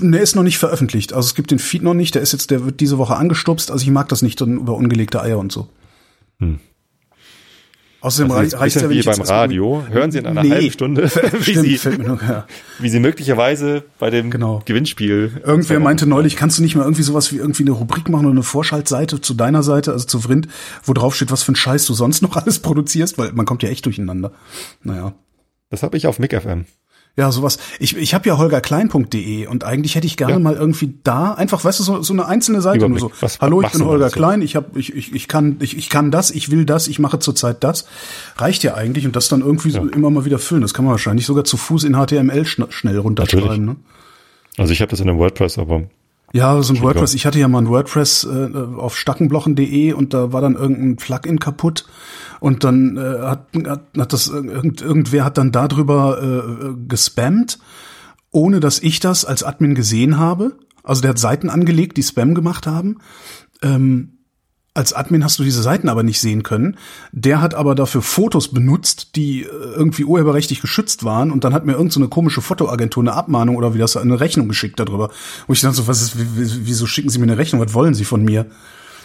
Der ist noch nicht veröffentlicht. Also es gibt den Feed noch nicht. Der ist jetzt, der wird diese Woche angestupst. Also ich mag das nicht dann über ungelegte Eier und so. Hm. Außerdem Das ist rei- ein reicht's bisschen wenn wie ich beim Radio. Hören Sie in einer Nee. halben Stunde, *laughs* wie Stimmt, Sie, nur, ja. wie Sie möglicherweise bei dem Genau. Gewinnspiel. Irgendwer meinte neulich, kannst du nicht mal irgendwie sowas wie irgendwie eine Rubrik machen oder eine Vorschaltseite zu deiner Seite, also zu Vrind, wo drauf steht, was für ein Scheiß du sonst noch *laughs* alles produzierst, weil man kommt ja echt durcheinander. Naja. Das habe ich auf Mic FM. Ja, sowas. Ich, ich habe ja holgerklein.de und eigentlich hätte ich gerne Ja. mal irgendwie da einfach, weißt du, so, so eine einzelne Seite nur Überblick. so. Was Hallo, ich bin Holger? Klein, ich hab, ich, ich, ich kann, ich, ich kann das, ich will das, ich mache zurzeit das. Reicht ja eigentlich und das dann irgendwie so immer mal wieder füllen. Das kann man wahrscheinlich sogar zu Fuß in HTML schn schnell runterschreiben. Ne? Also ich habe das in einem WordPress, aber Ja, so ein WordPress. Ich hatte ja mal ein WordPress äh, auf stackenblochen.de und da war dann irgendein Plugin kaputt und dann äh, hat, hat, hat das irgend, irgendwer hat dann darüber äh, gespammt, ohne dass ich das als Admin gesehen habe. Also der hat Seiten angelegt, die Spam gemacht haben. Ähm, als Admin hast du diese Seiten aber nicht sehen können. Der hat aber dafür Fotos benutzt, die äh, irgendwie urheberrechtlich geschützt waren und dann hat mir irgendeine so komische Fotoagentur eine Abmahnung oder wie das eine Rechnung geschickt darüber. Wo ich dann so, was ist, wie- wie- wieso schicken Sie mir eine Rechnung? Was wollen Sie von mir?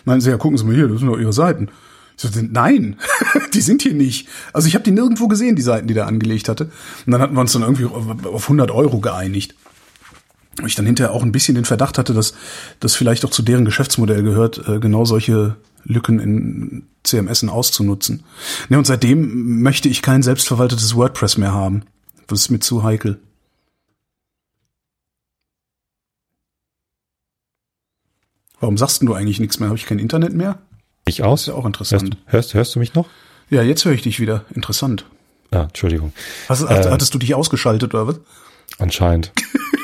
Meinen Sie, ja, gucken Sie mal hier, das sind doch Ihre Seiten. So, nein, *laughs* die sind hier nicht. Also ich habe die nirgendwo gesehen, die Seiten, die der angelegt hatte. Und dann hatten wir uns dann irgendwie auf 100 Euro geeinigt. Ich dann hinterher auch ein bisschen den Verdacht hatte, dass das vielleicht auch zu deren Geschäftsmodell gehört, äh, genau solche Lücken in CMSen auszunutzen. Ne, und seitdem möchte ich kein selbstverwaltetes WordPress mehr haben. Das ist mir zu heikel. Warum sagst du eigentlich nichts mehr? Habe ich kein Internet mehr? Ich aus? ist ja auch interessant. Hörst, hörst, hörst du mich noch? Ja, jetzt höre ich dich wieder. Interessant. Ah, Entschuldigung. Hast, äh, hattest du dich ausgeschaltet oder was? Anscheinend. *laughs*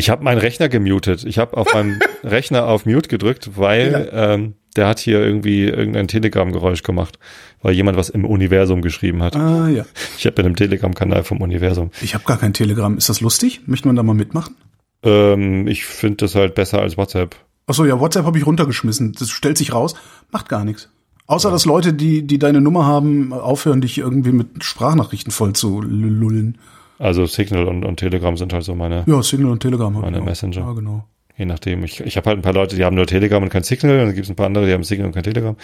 ich habe meinen Rechner gemutet. Ich habe auf *laughs* meinem Rechner auf Mute gedrückt, weil ja. ähm, der hat hier irgendwie irgendein Telegram-Geräusch gemacht, weil jemand was im Universum geschrieben hat. Ah ja. Ich habe in einem Telegram-Kanal vom Universum. Ich habe gar kein Telegram. Ist das lustig? Möchte man da mal mitmachen? Ähm, ich finde das halt besser als WhatsApp. Ach so, ja, WhatsApp habe ich runtergeschmissen. Das stellt sich raus, macht gar nichts. Außer dass Leute, die die deine Nummer haben, aufhören, dich irgendwie mit Sprachnachrichten voll zu lullen. Also Signal und, und Telegram sind halt so meine. Ja, Signal und Telegram. Meine Messenger. Ja, genau. Je nachdem. Ich, ich habe halt ein paar Leute, die haben nur Telegram und kein Signal. Und dann gibt es ein paar andere, die haben Signal und kein Telegram.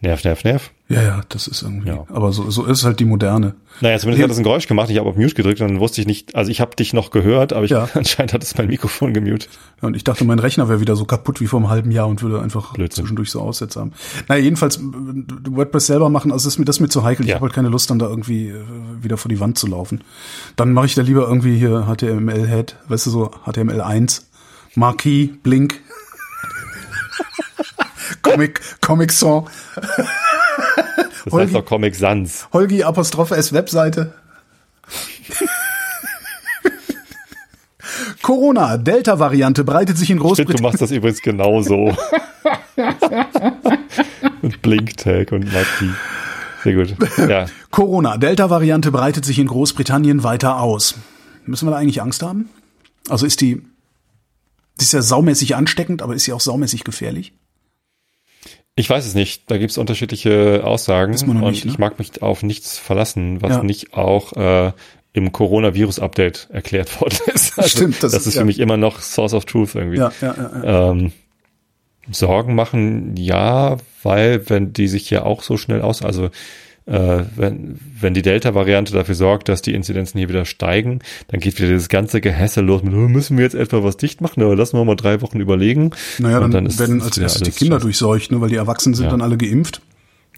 Nerv, nerv, nerv. Ja, ja, das ist irgendwie. Ja. Aber so, so ist halt die moderne. Naja, zumindest ja. hat das ein Geräusch gemacht. Ich habe auf Mute gedrückt und dann wusste ich nicht, also ich habe dich noch gehört, aber ich, ja. *laughs* anscheinend hat es mein Mikrofon gemutet. Ja, und ich dachte, mein Rechner wäre wieder so kaputt wie vor einem halben Jahr und würde einfach Blödsinn. zwischendurch so Aussätze haben. Naja, jedenfalls WordPress selber machen, also ist mir das mir zu heikel. Ich habe halt keine Lust, dann da irgendwie äh, wieder vor die Wand zu laufen. Dann mache ich da lieber irgendwie hier HTML-Head, weißt du, so HTML1, Marquee, Blink. Comic, Comic Song. Das Holgi, heißt doch Comic Sans. Holgi Apostrophe S Webseite. Corona, Delta-Variante breitet sich in Großbritannien. Du machst das übrigens genauso. und Blink-Tag und Marquis. Sehr gut. Ja. Corona, Delta-Variante breitet sich in Großbritannien weiter aus. Müssen wir da eigentlich Angst haben? Also ist die, die ist ja saumäßig ansteckend, aber ist sie auch saumäßig gefährlich? Ich weiß es nicht. Da gibt es unterschiedliche Aussagen und nicht, ne? ich mag mich auf nichts verlassen, was ja. nicht auch äh, im Coronavirus-Update erklärt *laughs* worden ist. Also, Stimmt, das, das ist ja. für mich immer noch Source of Truth irgendwie. Ja, ja, ja, ähm, Sorgen machen, ja, weil wenn die sich ja auch so schnell aus, also äh, wenn, wenn die Delta-Variante dafür sorgt, dass die Inzidenzen hier wieder steigen, dann geht wieder das ganze Gehässel los mit, oh, müssen wir jetzt etwa was dicht machen, oder lassen wir mal drei Wochen überlegen. Naja, dann, dann ist, werden als erstes die Kinder durchseucht, ne, weil die Erwachsenen sind ja. dann alle geimpft.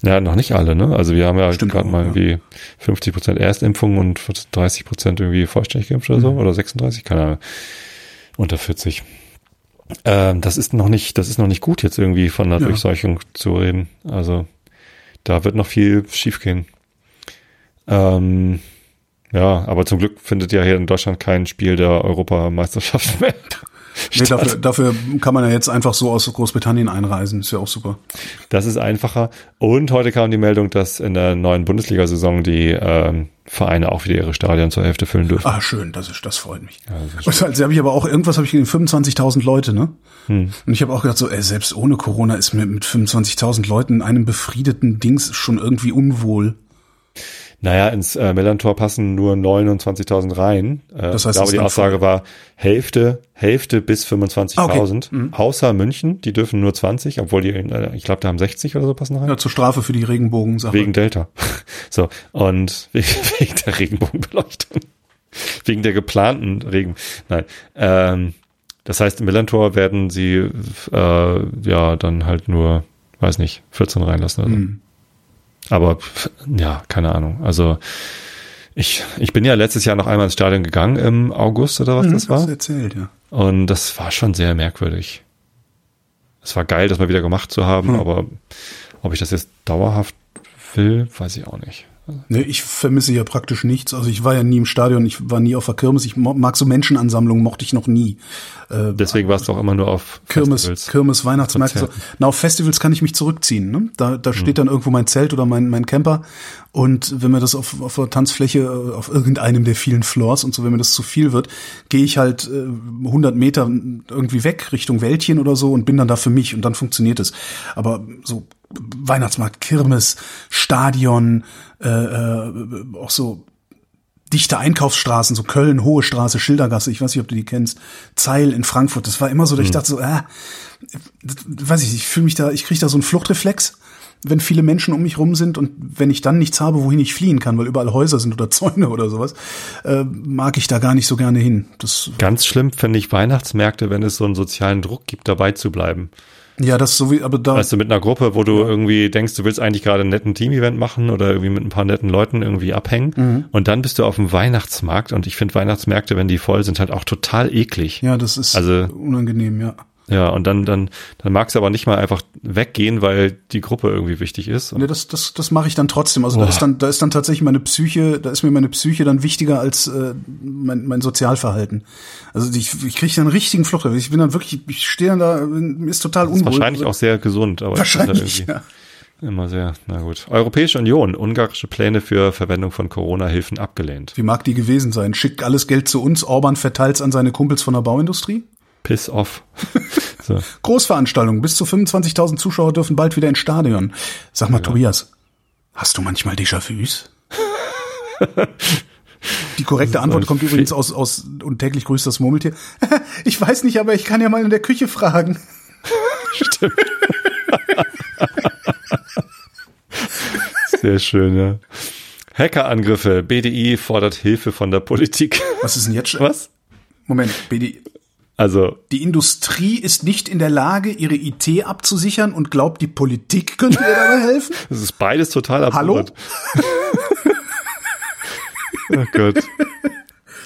Ja, noch nicht alle, ne? Also wir haben ja gerade mal irgendwie ja. 50 Prozent Erstimpfung und 30 Prozent irgendwie vollständig geimpft oder so, mhm. oder 36, keine Ahnung. Unter 40. Ähm, das ist noch nicht, das ist noch nicht gut, jetzt irgendwie von einer ja. Durchseuchung zu reden. Also da wird noch viel schiefgehen. Ähm, ja, aber zum Glück findet ja hier in Deutschland kein Spiel der Europameisterschaft *laughs* mehr. Nee, dafür, dafür kann man ja jetzt einfach so aus Großbritannien einreisen. Ist ja auch super. Das ist einfacher. Und heute kam die Meldung, dass in der neuen Bundesliga-Saison die ähm, Vereine auch wieder ihre Stadien zur Hälfte füllen dürfen. Ah, schön, das ist, das freut mich. Ja, das also habe ich aber auch irgendwas habe ich gesehen, 25.000 Leute, ne? Hm. Und ich habe auch gedacht so, ey, selbst ohne Corona ist mir mit 25.000 Leuten in einem befriedeten Dings schon irgendwie unwohl. Naja, ins äh, Millantor passen nur 29.000 rein. Äh, das heißt, ich glaube, die Aussage war Hälfte, Hälfte bis 25.000. Ah, okay. Mhm. Außer München, die dürfen nur 20, obwohl die, äh, ich glaube, da haben 60 oder so passen rein. Ja, zur Strafe für die Regenbogensache. Wegen Delta. *laughs* so, und *laughs* wegen der Regenbogenbeleuchtung. *laughs* wegen der geplanten Regen. Nein. Ähm, das heißt, im Millantor werden sie äh, ja dann halt nur, weiß nicht, 14 reinlassen. Also. Mhm. Aber ja, keine Ahnung. Also ich, ich bin ja letztes Jahr noch einmal ins Stadion gegangen im August oder was mhm, das war. Erzählt, ja. Und das war schon sehr merkwürdig. Es war geil, das mal wieder gemacht zu haben, mhm. aber ob ich das jetzt dauerhaft will, weiß ich auch nicht. Nee, ich vermisse ja praktisch nichts. Also ich war ja nie im Stadion, ich war nie auf der Kirmes. Ich mag so Menschenansammlungen, mochte ich noch nie. Äh, Deswegen warst du auch immer nur auf Kirmes, Festivals. Kirmes, Weihnachtsmärkte. So. Na, auf Festivals kann ich mich zurückziehen. Ne? Da, da steht hm. dann irgendwo mein Zelt oder mein, mein Camper. Und wenn mir das auf, auf der Tanzfläche, äh, auf irgendeinem der vielen Floors und so, wenn mir das zu viel wird, gehe ich halt äh, 100 Meter irgendwie weg Richtung Wäldchen oder so und bin dann da für mich und dann funktioniert es. Aber so Weihnachtsmarkt, Kirmes, Stadion, äh, äh, auch so dichte Einkaufsstraßen, so Köln, Hohe Straße, Schildergasse, ich weiß nicht, ob du die kennst, Zeil in Frankfurt, das war immer so, dass ich dachte so, äh, weiß ich, ich fühle mich da, ich kriege da so einen Fluchtreflex, wenn viele Menschen um mich rum sind und wenn ich dann nichts habe, wohin ich fliehen kann, weil überall Häuser sind oder *laughs* Zäune oder sowas, äh, mag ich da gar nicht so gerne hin. Das, Ganz schlimm finde ich Weihnachtsmärkte, wenn es so einen sozialen Druck gibt, dabei zu bleiben. Ja, das so wie, aber da, Weißt du, mit einer Gruppe, wo du irgendwie denkst, du willst eigentlich gerade einen netten Team-Event machen oder irgendwie mit ein paar netten Leuten irgendwie abhängen. Mhm. Und dann bist du auf dem Weihnachtsmarkt und ich finde Weihnachtsmärkte, wenn die voll sind, halt auch total eklig. ja, das ist Also- unangenehm, ja. Ja, und dann, dann, dann magst du aber nicht mal einfach weggehen, weil die Gruppe irgendwie wichtig ist. Nee, das, das, das mache ich dann trotzdem. Also da Boah. ist dann, da ist dann tatsächlich meine Psyche, da ist mir meine Psyche dann wichtiger als äh, mein, mein Sozialverhalten. Also ich, ich kriege dann einen richtigen Flucht. Ich bin dann wirklich, ich stehe dann da, mir ist total ist unwohl. wahrscheinlich auch sehr gesund, aber wahrscheinlich. irgendwie Ja. immer sehr, na gut. Europäische Union, ungarische Pläne für Verwendung von Corona-Hilfen abgelehnt. Wie mag die gewesen sein? Schickt alles Geld zu uns, Orban verteilt's an seine Kumpels von der Bauindustrie? Piss off. *laughs* so. Großveranstaltung, bis zu 25.000 Zuschauer dürfen bald wieder ins Stadion. Sag mal, Tobias, hast du manchmal Déjà-vus? *laughs* Die korrekte Antwort kommt übrigens aus, aus und täglich grüßt das Murmeltier. *laughs* Ich weiß nicht, aber ich kann ja mal in der Küche fragen. Sehr schön, ja. Hackerangriffe. BDI fordert Hilfe von der Politik. Was ist denn jetzt? schon? Was? Moment, BD, Also, die Industrie ist nicht in der Lage, ihre IT abzusichern und glaubt, die Politik könnte ihr dabei helfen? *laughs* das ist beides total Hallo? absurd. *laughs* oh Gott.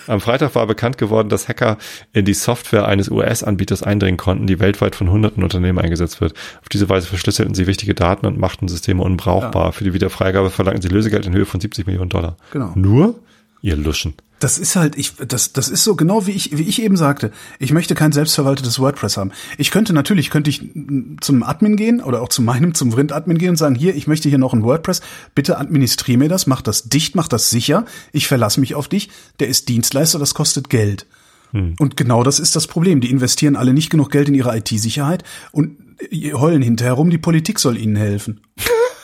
Am Freitag war bekannt geworden, dass Hacker in die Software eines US-Anbieters eindringen konnten, die weltweit von hunderten Unternehmen eingesetzt wird. Auf diese Weise verschlüsselten sie wichtige Daten und machten Systeme unbrauchbar. Für die Wiederfreigabe verlangten sie Lösegeld in Höhe von 70 Millionen Dollar. Genau. Nur? Ihr Luschen. Das ist halt, ich, das, das ist so genau wie ich, wie ich eben sagte. Ich möchte kein selbstverwaltetes WordPress haben. Ich könnte natürlich, könnte ich zum Admin gehen oder auch zu meinem, zum Vrind-Admin gehen und sagen, hier, ich möchte hier noch ein WordPress. Bitte administriere mir das, mach das dicht, mach das sicher. Ich verlasse mich auf dich. Der ist Dienstleister, das kostet Geld. Und genau das ist das Problem. Die investieren alle nicht genug Geld in ihre IT-Sicherheit und heulen hinterher rum, die Politik soll ihnen helfen.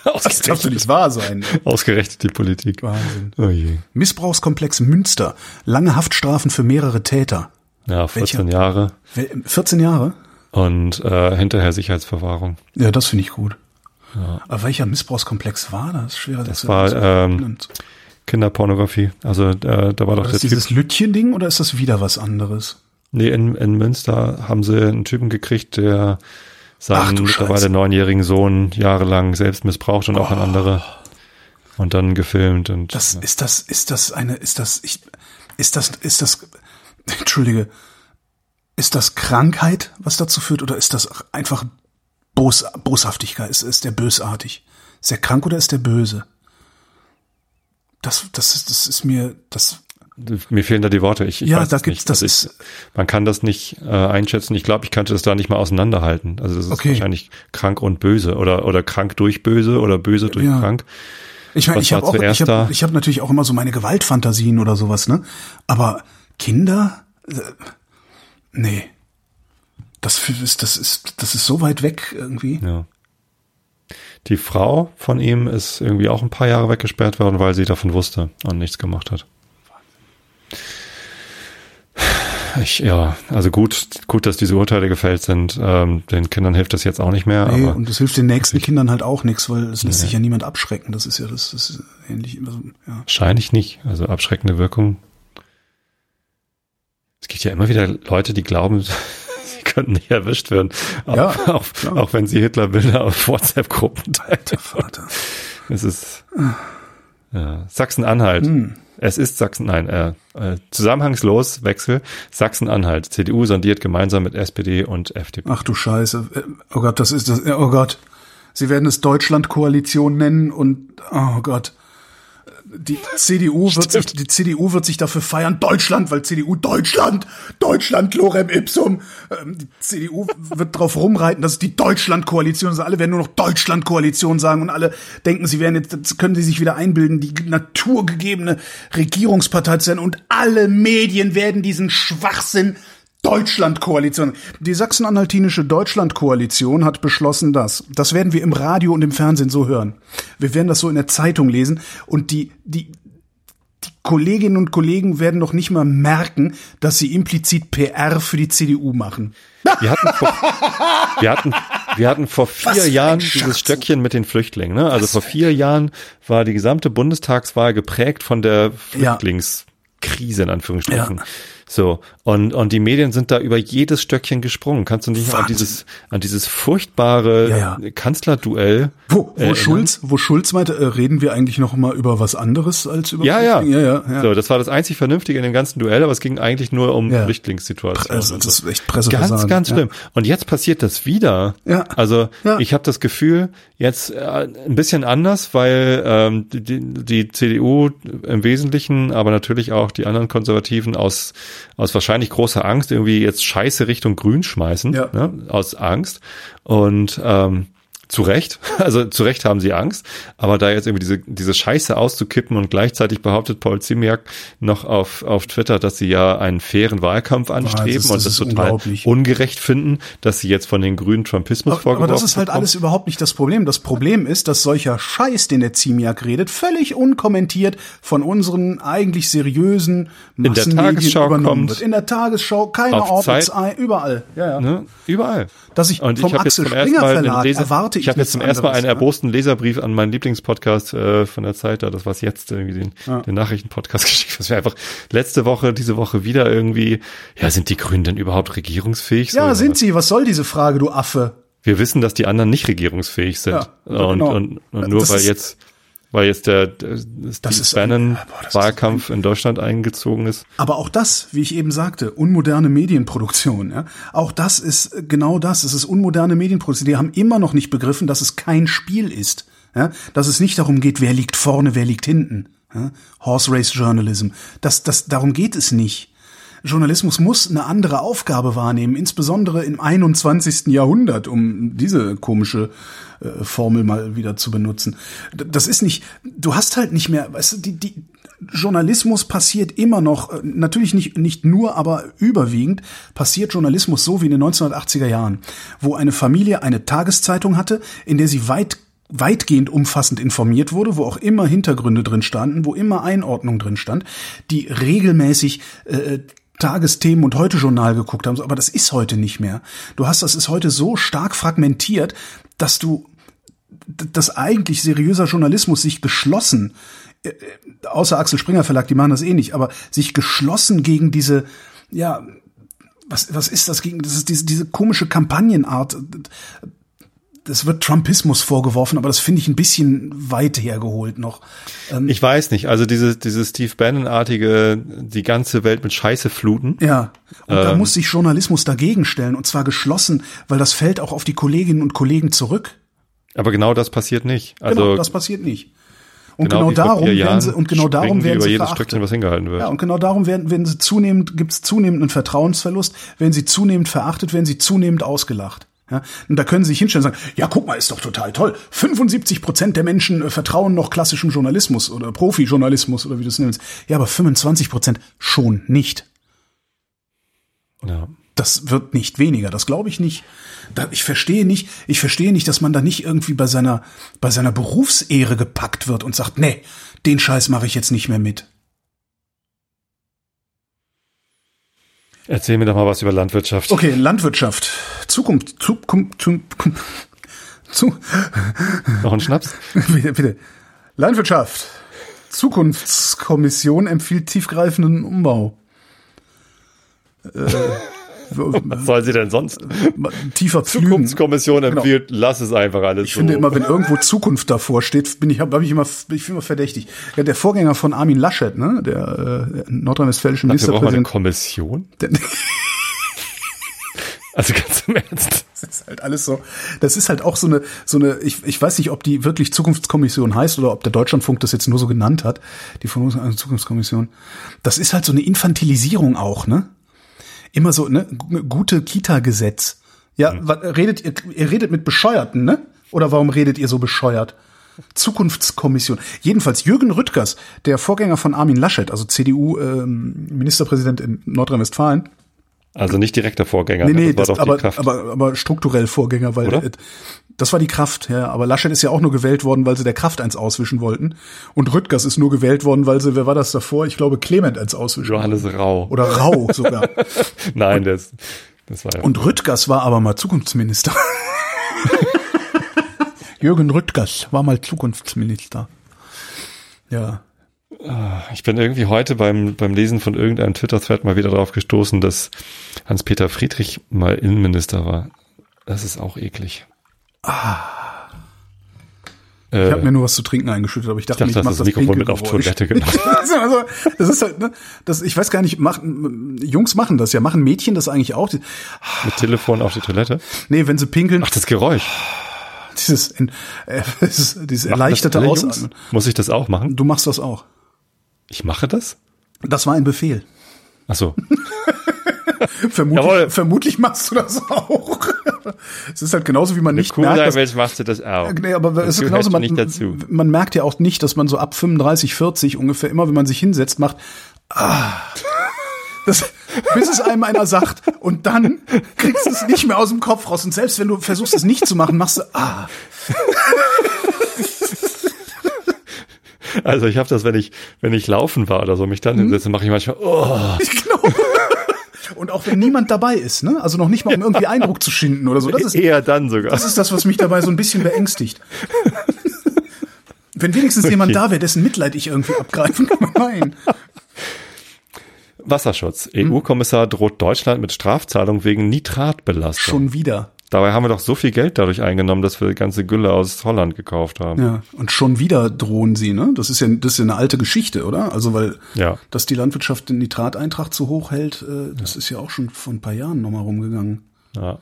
*laughs* Das darf doch nicht wahr sein. Ausgerechnet die Politik. Wahnsinn. Oh je. Missbrauchskomplex Münster. Lange Haftstrafen für mehrere Täter. Ja, 14 Welcher? Jahre. Wel- 14 Jahre? Und äh, hinterher Sicherheitsverwahrung. Ja, das finde ich gut. Aber welcher Missbrauchskomplex war das? Schwerer Das war ähm, Kinderpornografie. Also äh, da war doch ist der das dieses Lütchen-Ding oder ist das wieder was anderes? Nee, in, in Münster haben sie einen Typen gekriegt, der seinen du mittlerweile Scheiße. neunjährigen Sohn jahrelang selbst missbraucht und auch an andere. Und dann gefilmt und Das ist das ist das eine ist das ich ist das ist das entschuldige ist das Krankheit, was dazu führt oder ist das einfach Bos, Boshaftigkeit? Ist, ist der bösartig? Ist der krank oder ist der böse? Das das ist das ist mir das mir fehlen da die Worte. Ich, ich Ja, weiß da es gibt's- nicht. das Also ist- ich, man kann das nicht äh, einschätzen. Ich glaube, ich könnte das da nicht mal auseinanderhalten. Also das ist Okay. wahrscheinlich krank und böse oder oder krank durch böse oder böse durch Ja. krank. Ich meine, ich habe auch, ich habe ich hab natürlich auch immer so meine Gewaltfantasien oder sowas, ne? Aber Kinder, äh, nee, das ist, das ist, das ist so weit weg irgendwie. Ja. Die Frau von ihm ist irgendwie auch ein paar Jahre weggesperrt worden, weil sie davon wusste und nichts gemacht hat. Ich, ja, also gut, gut, dass diese Urteile gefällt sind. Ähm, den Kindern hilft das jetzt auch nicht mehr. Nee, aber und das hilft den nächsten Kindern halt auch nichts, weil es lässt sich ja niemand abschrecken. Das ist ja das, das ist ähnlich immer so, ja. wahrscheinlich nicht. Also abschreckende Wirkung. Es gibt ja immer wieder Leute, die glauben, *laughs* sie könnten nicht erwischt werden. Auch, Ja, *laughs* auch, auch wenn sie Hitlerbilder auf WhatsApp-Gruppen teilen. Vater. Es ist ja, Sachsen-Anhalt. Hm. Es ist Sachsen, nein, äh, äh, zusammenhangslos Wechsel. Sachsen-Anhalt. CDU sondiert gemeinsam mit SPD und FDP. Ach du Scheiße. Äh, Oh Gott, das ist das, äh, oh Gott. Sie werden es Deutschland-Koalition nennen und, oh Gott. Die CDU wird sich, die CDU wird sich dafür feiern, Deutschland, weil CDU Deutschland, Deutschland, Lorem Ipsum. Ähm, Die CDU wird drauf rumreiten, dass es die Deutschland-Koalition ist. Alle werden nur noch Deutschland-Koalition sagen und alle denken, sie werden jetzt, jetzt können sie sich wieder einbilden, die naturgegebene Regierungspartei zu sein und alle Medien werden diesen Schwachsinn Deutschland-Koalition. Die sachsen-anhaltinische Deutschland-Koalition hat beschlossen, dass. Das werden wir im Radio und im Fernsehen so hören. Wir werden das so in der Zeitung lesen und die, die, die Kolleginnen und Kollegen werden noch nicht mal merken, dass sie implizit PR für die CDU machen. Wir hatten vor, wir hatten, wir hatten vor vier ein Jahren dieses Stöckchen mit den Flüchtlingen. Ne? Also vor vier Jahren war die gesamte Bundestagswahl geprägt von der Ja. Flüchtlingskrise in Anführungsstrichen. Ja. So und und die Medien sind da über jedes Stöckchen gesprungen. Kannst du nicht an dieses an dieses furchtbare Ja, ja. Kanzlerduell? Wo, wo äh, Schulz, wo Schulz meinte, äh, reden wir eigentlich noch mal über was anderes als über Ja, ja. Ja, ja, ja. So, das war das einzig Vernünftige in dem ganzen Duell, aber es ging eigentlich nur um Ja. Flüchtlingssituationen. Also, das ist echt Presseversagen. Ganz, ganz schlimm. Und jetzt passiert das wieder. Ja. Also ich habe das Gefühl, jetzt äh, ein bisschen anders, weil ähm, die, die, die CDU im Wesentlichen, aber natürlich auch die anderen Konservativen aus, aus wahrscheinlich großer Angst irgendwie jetzt Scheiße Richtung Grün schmeißen, Ja. ne? aus Angst. Und ähm, zu Recht, *laughs* also zu Recht haben sie Angst, aber da jetzt irgendwie diese, diese Scheiße auszukippen und gleichzeitig behauptet Paul Ziemiak noch auf, auf Twitter, dass sie ja einen fairen Wahlkampf anstreben das- das und das total ungerecht finden, dass sie jetzt von den Grünen Trumpismus Aber, vorgeworfen aber das ist halt bekommen. alles überhaupt nicht das Problem. Das Problem ist, dass solcher Scheiß, den der Ziemiak redet, völlig unkommentiert von unseren eigentlich seriösen der Massenmedien Tagesschau übernommen kommt. wird. In der Tagesschau, Zeit. ein, überall. Ja, ja. Ne? Überall. Dass ich Und vom ich Axel Springer Verlag erwarte ich habe jetzt zum ersten Mal einen ne? erbosten Leserbrief an meinen Lieblingspodcast äh, von der Zeit, da das was jetzt irgendwie den, den Nachrichtenpodcast *laughs* geschickt, was wir einfach letzte Woche, diese Woche wieder irgendwie, ja, sind die Grünen denn überhaupt regierungsfähig? Ja, So, sind sie. Was soll diese Frage, du Affe? Wir wissen, dass die anderen nicht regierungsfähig sind. Ja, und, genau. und, und nur Das weil jetzt weil jetzt der, der Steve ist- Bannon boah, das ist- Wahlkampf in Deutschland eingezogen ist. Aber auch das, wie ich eben sagte, unmoderne Medienproduktion. Ja? Auch das ist äh, genau das. Es ist unmoderne Medienproduktion. Die haben immer noch nicht begriffen, dass es kein Spiel ist. Ja? Dass es nicht darum geht, wer liegt vorne, wer liegt hinten. Ja? Horse Race Journalism. Das, das, darum geht es nicht. Journalismus muss eine andere Aufgabe wahrnehmen, insbesondere im 21. Jahrhundert, um diese komische äh, Formel mal wieder zu benutzen. Das ist nicht, du hast halt nicht mehr, weißt du, die, die Journalismus passiert immer noch, äh, natürlich nicht, nicht nur, aber überwiegend passiert Journalismus so wie in den 1980er Jahren, wo eine Familie eine Tageszeitung hatte, in der sie weit weitgehend umfassend informiert wurde, wo auch immer Hintergründe drin standen, wo immer Einordnung drin stand, die regelmäßig äh, Tagesthemen und Heute-Journal geguckt haben. Aber das ist heute nicht mehr. Du hast, das ist heute so stark fragmentiert, dass du, dass eigentlich seriöser Journalismus sich geschlossen, äh, außer Axel Springer Verlag, die machen das eh nicht, aber sich geschlossen gegen diese, ja, was, was ist das gegen, das ist diese, diese komische Kampagnenart, das wird Trumpismus vorgeworfen, aber das finde ich ein bisschen weit hergeholt noch. Ähm, Ich weiß nicht, also diese, diese Steve Bannon-artige, die ganze Welt mit Scheiße fluten. Ja, und da Ähm. muss sich Journalismus dagegen stellen und zwar geschlossen, weil das fällt auch auf die Kolleginnen und Kollegen zurück. Aber genau das passiert nicht. Also Genau, das passiert nicht. Und genau, vor darum werden sie und genau darum werden über sie jedes verachtet. Stückchen, was hingehalten wird. Ja, und genau darum werden, werden sie zunehmend, gibt es zunehmend einen Vertrauensverlust, werden sie zunehmend verachtet, werden sie zunehmend ausgelacht. Ja, und da können sie sich hinstellen und sagen, ja, guck mal, ist doch total toll. 75 Prozent der Menschen äh, vertrauen noch klassischem Journalismus oder Profi-Journalismus oder wie du es nennst. Ja, aber 25 Prozent schon nicht. ja. Das wird nicht weniger, das glaube ich nicht. Ich verstehe nicht, ich verstehe nicht, dass man da nicht irgendwie bei seiner, bei seiner Berufsehre gepackt wird und sagt, nee, den Scheiß mache ich jetzt nicht mehr mit. Erzähl mir doch mal was über Landwirtschaft. Okay, Landwirtschaft. Zukunft, Zukunft, Zukunft, zu, Noch ein Schnaps? *laughs* bitte, bitte. Landwirtschaft. Zukunftskommission empfiehlt tiefgreifenden Umbau. Was soll sie denn sonst? Tiefer Pflügen. Zukunftskommission empfiehlt, lass es einfach alles Ich so. finde immer, wenn irgendwo Zukunft davor steht, bin ich, hab, hab ich immer, ich bin immer verdächtig. Ja, der Vorgänger von Armin Laschet, ne, der äh, nordrhein-westfälische Dafür braucht man eine Ministerpräsident, Kommission? der, *laughs* Also ganz im Ernst. das ist halt alles so. Das ist halt auch so eine, so eine. Ich, ich weiß nicht, ob die wirklich Zukunftskommission heißt oder ob der Deutschlandfunk das jetzt nur so genannt hat. Die von also Zukunftskommission. Das ist halt so eine Infantilisierung auch, ne? Immer so, ne? Gute Kita-Gesetz. Ja, wa- redet ihr, ihr redet mit Bescheuerten, ne? Oder warum redet ihr so bescheuert? Zukunftskommission. Jedenfalls Jürgen Rüttgers, der Vorgänger von Armin Laschet, also CDU-Ministerpräsident in Nordrhein-Westfalen, Also nicht direkter Vorgänger. Nee, ne? nee, das war das, doch die aber, Kraft. aber, aber strukturell Vorgänger, weil Oder? äh, das war die Kraft, ja. Aber Laschet ist ja auch nur gewählt worden, weil sie der Kraft eins auswischen wollten. Und Rüttgers ist nur gewählt worden, weil sie, wer war das davor? Ich glaube, Clement eins auswischen. Johannes Rau. Oder Rau sogar. *laughs* Nein, das, das war ja. Und Rüttgers war aber mal Zukunftsminister. *laughs* Jürgen Rüttgers war mal Zukunftsminister. Ja. Ich bin irgendwie heute beim, beim Lesen von irgendeinem Twitter-Thread mal wieder darauf gestoßen, dass Hans-Peter Friedrich mal Innenminister war. Das ist auch eklig. Ah. Ich Äh, habe mir nur was zu trinken eingeschüttet, aber ich dachte, ich dachte, ich das das Mikrofon mit auf. Toilette *laughs* also, also, das ist halt, ne, das, ich weiß gar nicht, machen, Jungs machen das ja, machen Mädchen das eigentlich auch? Die- mit Telefon auf die Toilette. Nee, wenn sie pinkeln, Ach, das Geräusch. dieses, äh, *laughs* dieses, dieses erleichterte? Ausatmen. Muss ich das auch machen? Du machst das auch. Ich mache das? Das war ein Befehl. Ach so. *laughs* Vermutlich, Jawohl. vermutlich machst du das auch. es ist halt genauso, wie man nicht merkt, dass, Welt machst du das auch. Nee, aber es ist genauso, gehört man, nicht dazu. man merkt ja auch nicht, dass man so ab 35, 40 ungefähr immer, wenn man sich hinsetzt, macht, ah, das, bis es einem einer sagt und dann kriegst du es nicht mehr aus dem Kopf raus und selbst wenn du versuchst es nicht zu machen, machst du, ah, *laughs* Also ich habe das, wenn ich, wenn ich laufen war oder so, mich Mhm. dann hinsetze, mache ich manchmal, oh, genau. *laughs* Und auch wenn niemand dabei ist, ne? Also noch nicht mal, um irgendwie Eindruck zu schinden oder so. Das ist, eher dann sogar. das ist das, was mich dabei so ein bisschen beängstigt. Wenn wenigstens jemand da wäre, dessen Mitleid ich irgendwie abgreifen kann. *laughs* Nein. Wasserschutz. Hm? EU-Kommissar droht Deutschland mit Strafzahlung wegen Nitratbelastung. Schon wieder. Dabei haben wir doch so viel Geld dadurch eingenommen, dass wir die ganze Gülle aus Holland gekauft haben. Ja, und schon wieder drohen sie, ne? Das ist ja, das ist ja eine alte Geschichte, oder? Also, weil, Ja. dass die Landwirtschaft den Nitrateintrag zu hoch hält, äh, das ist ja auch schon vor ein paar Jahren nochmal rumgegangen. Ja.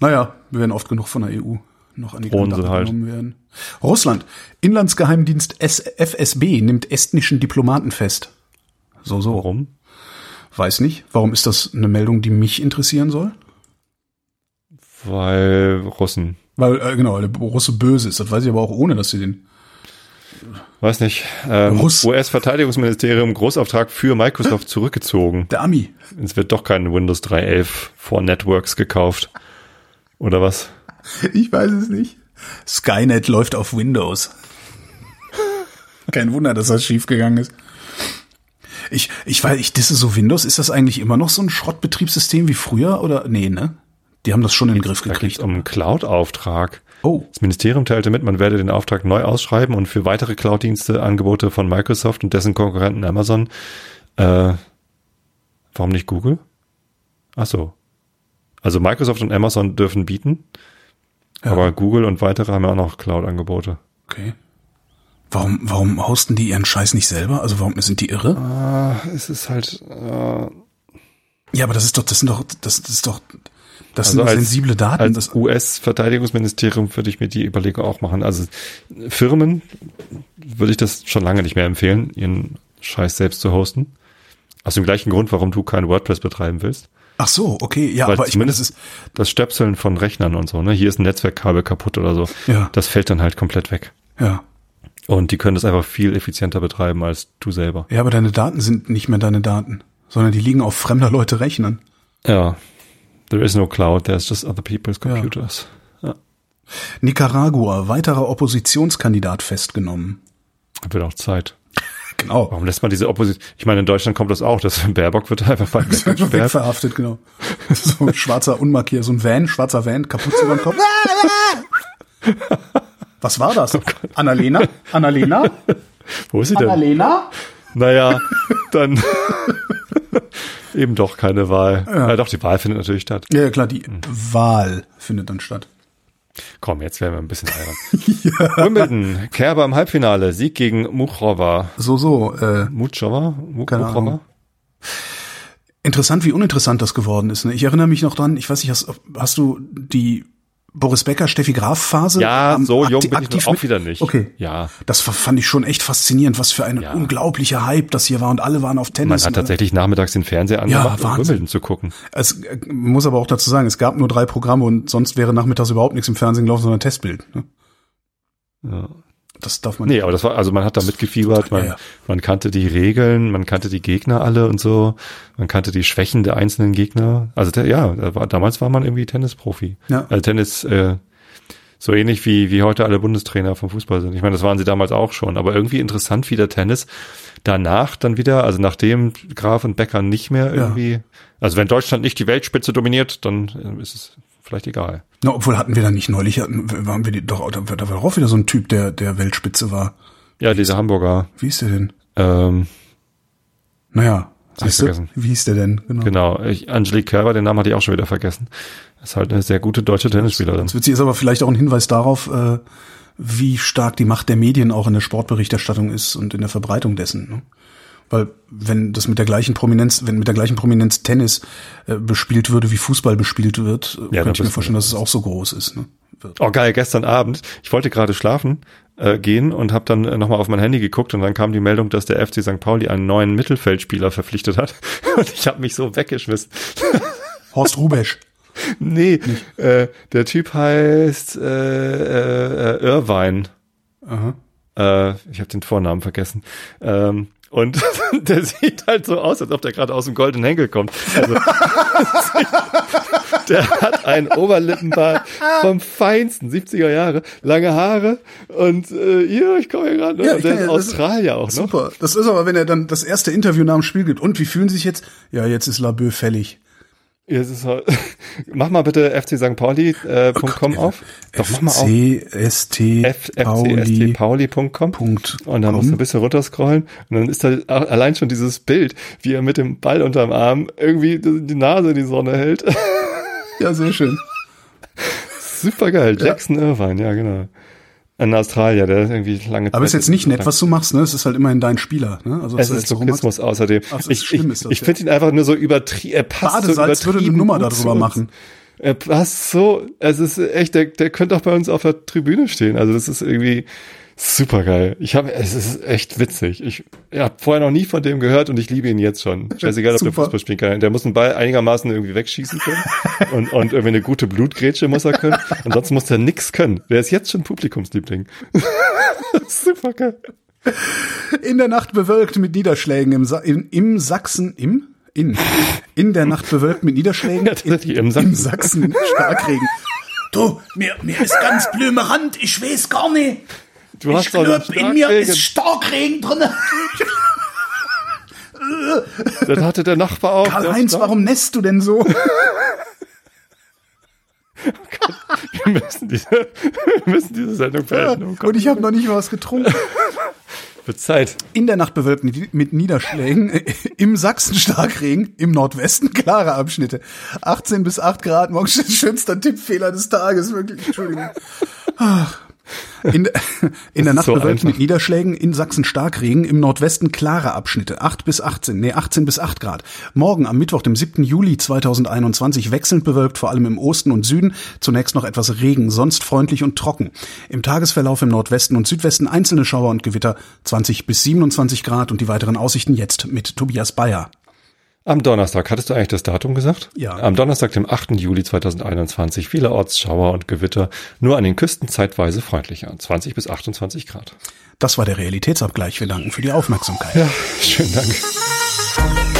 Naja, wir werden oft genug von der EU noch an die Drohen Kante sie halt. genommen werden. Russland. Inlandsgeheimdienst FSB nimmt estnischen Diplomaten fest. So, so. Warum? Weiß nicht. Warum ist das eine Meldung, die mich interessieren soll? Weil Russen. Weil, äh, genau, der Russe böse ist. Das weiß ich aber auch ohne, dass sie den. Weiß nicht. Ähm. US-Verteidigungsministerium Großauftrag für Microsoft *laughs* zurückgezogen. Der Ami. Es wird doch kein Windows 3.11 for Networks gekauft. Oder was? Ich weiß es nicht. Skynet läuft auf Windows. *laughs* Kein Wunder, dass das schiefgegangen ist. Ich, ich weiß, ich disse so Windows. Ist das eigentlich immer noch so ein Schrottbetriebssystem wie früher oder? Nee, ne? Die haben das schon in den Griff Da geht gekriegt. um einen Cloud-Auftrag. Oh, Das Ministerium teilte mit, man werde den Auftrag neu ausschreiben und für weitere Cloud-Dienste Angebote von Microsoft und dessen Konkurrenten Amazon. Äh, warum nicht Google? Ach so. Also Microsoft und Amazon dürfen bieten, Ja. aber Google und weitere haben ja auch noch Cloud-Angebote. okay. Warum, warum hosten die ihren Scheiß nicht selber? Also warum sind die irre? Ah, es ist halt. Äh, Ja, aber das ist doch, das sind doch, das, das ist doch, das Also sind als- sensible Daten. als Das, US-Verteidigungsministerium würde ich mir die Überlegung auch machen. Also Firmen würde ich das schon lange nicht mehr empfehlen, ihren Scheiß selbst zu hosten. Aus dem gleichen Grund, warum du kein WordPress betreiben willst. ach so, okay, ja, Weil aber ich meine, das ist, das Stöpseln von Rechnern und so, ne? Hier ist ein Netzwerkkabel kaputt oder so. Ja. Das fällt dann halt komplett weg. ja. Und die können das einfach viel effizienter betreiben als du selber. Ja, aber deine Daten sind nicht mehr deine Daten, sondern die liegen auf fremder Leute Rechnern. Ja. There is no cloud, there's just other people's computers. Ja. Nicaragua, weiterer Oppositionskandidat festgenommen. Wird auch Zeit. *laughs* Genau. Warum lässt man diese Opposition? Ich meine, in Deutschland kommt das auch, dass *laughs* Baerbock wird einfach *laughs* weggesperrt. verhaftet, genau. So ein schwarzer Unmarkier, so ein Van, schwarzer Van, kaputt über den Kopf. Was war das? Annalena? Annalena? Wo ist sie denn? Annalena? Naja, dann eben doch keine Wahl. Ja. doch, die Wahl findet natürlich statt. Ja, klar, die Wahl findet dann statt. Komm, jetzt werden wir ein bisschen albern. *laughs* Wimbledon, Kerber im Halbfinale, Sieg gegen Muchova. So, so. Äh, Muchova? Mu Keine Muchova? Ahnung. interessant, wie uninteressant das geworden ist. Ne? Ich erinnere mich noch dran, ich weiß nicht, hast, hast du die Boris Becker, Steffi Graf Phase? Ja, so jung bin ich aktiv auch mit- wieder nicht. Okay. Ja. Das fand ich schon echt faszinierend, was für ein Ja. unglaublicher Hype das hier war und alle waren auf Man Tennis. hat und alle- tatsächlich nachmittags den Fernseher Ja, angemacht, um Wahnsinn. Wimbledon zu gucken. Es äh, muss aber auch dazu sagen, es gab nur drei Programme und sonst wäre nachmittags überhaupt nichts im Fernsehen gelaufen, sondern Testbild. Ne? Ja. Das darf man Nee, aber das war, also man hat da mitgefiebert, man, Ja, ja. man kannte die Regeln, man kannte die Gegner alle und so, man kannte die Schwächen der einzelnen Gegner. Also der, ja, da war, damals war man irgendwie Tennisprofi. Ja. Also Tennis, äh, so ähnlich wie, wie heute alle Bundestrainer vom Fußball sind. Ich meine, das waren sie damals auch schon, aber irgendwie interessant wie der Tennis danach dann wieder, also nachdem Graf und Becker nicht mehr irgendwie, also wenn Deutschland nicht die Weltspitze dominiert, dann äh, ist es vielleicht egal. Na, obwohl hatten wir da nicht neulich, hatten, waren wir die, doch, da war war auch wieder so ein Typ, der, der Weltspitze war. Ja, diese Hamburger, Wie hieß der denn? ähm, Naja, siehst du? vergessen. Wie hieß der denn? Genau. Genau, ich, Angelique Kerber, den Namen hatte ich auch schon wieder vergessen. Ist halt eine sehr gute deutsche Tennisspielerin. Wird sie ist aber vielleicht auch ein Hinweis darauf, äh, wie stark die Macht der Medien auch in der Sportberichterstattung ist und in der Verbreitung dessen. Ne? Weil wenn das mit der gleichen Prominenz, wenn mit der gleichen Prominenz Tennis äh, bespielt würde, wie Fußball bespielt wird, äh, Ja, könnte ich mir vorstellen, dass es auch so groß ist. Ne? Oh geil, gestern Abend, ich wollte gerade schlafen äh, gehen und habe dann äh, nochmal auf mein Handy geguckt und dann kam die Meldung, dass der FC St. Pauli einen neuen Mittelfeldspieler verpflichtet hat. *laughs* Und ich habe mich so weggeschmissen. *laughs* Horst Rubesch. Nee, äh, der Typ heißt äh, äh, Irvine. Aha. Äh, ich habe den Vornamen vergessen. Ähm, und *laughs* der sieht halt so aus, als ob der gerade aus dem Golden Henkel kommt. Also, *laughs* der hat einen Oberlippenbart vom feinsten 70er Jahre, lange Haare und äh, hier, ich komme hier gerade, ne? Ja, und der ja, ist Australier auch noch. Super. Das ist aber, wenn er dann das erste Interview nach dem Spiel gibt. Und wie fühlen Sie sich jetzt? Ja, jetzt ist Labö fällig. Ja, es ist halt, *laughs* mach mal bitte fc St. Pauli.com äh, .com auf. Doch, mach mal auf. FCST Pauli. fcstpauli.com und dann musst du ein bisschen runterscrollen und dann ist da allein schon dieses Bild, wie er mit dem Ball unterm Arm irgendwie die Nase in die Sonne hält. Ja, sehr schön. *laughs* Super geil. Jackson Irvine, ja genau. Ein Australier, der irgendwie lange Aber ist jetzt nicht nett, was du machst, ne? Es ist halt immerhin dein Spieler, ne? Also es ist jetzt so. Lokismus außerdem. Ist ich schlimm, ich, ist das, ich ja. finde ihn einfach nur so übertrieben. Er passt Badesalz so würde eine Nummer darüber machen. Er passt so, es ist echt, der, der könnte auch bei uns auf der Tribüne stehen. Also das ist irgendwie super geil. Ich habe, es ist echt witzig. Ich, ich habe vorher noch nie von dem gehört und ich liebe ihn jetzt schon. *laughs* Scheißegal, ob der. Fußball spielen kann. Der muss einen Ball einigermaßen irgendwie wegschießen können *laughs* und, und irgendwie eine gute Blutgrätsche muss er können. Ansonsten muss er nix können. Der ist jetzt schon Publikumsliebling. *laughs* super geil. In der Nacht bewölkt mit Niederschlägen im, Sa im, im Sachsen, im? In. In der Nacht bewölkt mit Niederschlägen. Ja, tatsächlich, im Im Sachsen. Sachsen Starkregen. Du, mir, mir ist ganz blöme Hand, ich weiß gar nicht. Du Ich hast einen glaub, in mir ist Starkregen drin. Das hatte der Nachbar auch. Karl-Heinz, warum nässt du denn so? Wir müssen diese, wir müssen diese Sendung beenden. Oh Gott, Und ich habe noch nicht mal was getrunken. wird Zeit. In der Nacht bewölkt mit- Niederschlägen, im Sachsen Starkregen, im Nordwesten klare Abschnitte. 18 bis 8 Grad, morgen steht schönster Tippfehler des Tages, wirklich, Entschuldigung. Ach. *laughs* In, in der Nacht so bewölkt mit Niederschlägen, in Sachsen Starkregen, im Nordwesten klare Abschnitte, 8 bis 18, nee, 18 bis 8 Grad. Morgen am Mittwoch, dem 7. Juli 2021, wechselnd bewölkt, vor allem im Osten und Süden, zunächst noch etwas Regen, sonst freundlich und trocken. Im Tagesverlauf im Nordwesten und Südwesten einzelne Schauer und Gewitter, 20 bis 27 Grad und die weiteren Aussichten jetzt mit Tobias Bayer. Am Donnerstag, hattest du eigentlich das Datum gesagt? Ja. Am Donnerstag, dem 8. Juli 2021, vielerorts Schauer und Gewitter, nur an den Küsten zeitweise freundlicher, 20 bis 28 Grad. Das war der Realitätsabgleich. Wir danken für die Aufmerksamkeit. Ja, schönen Dank.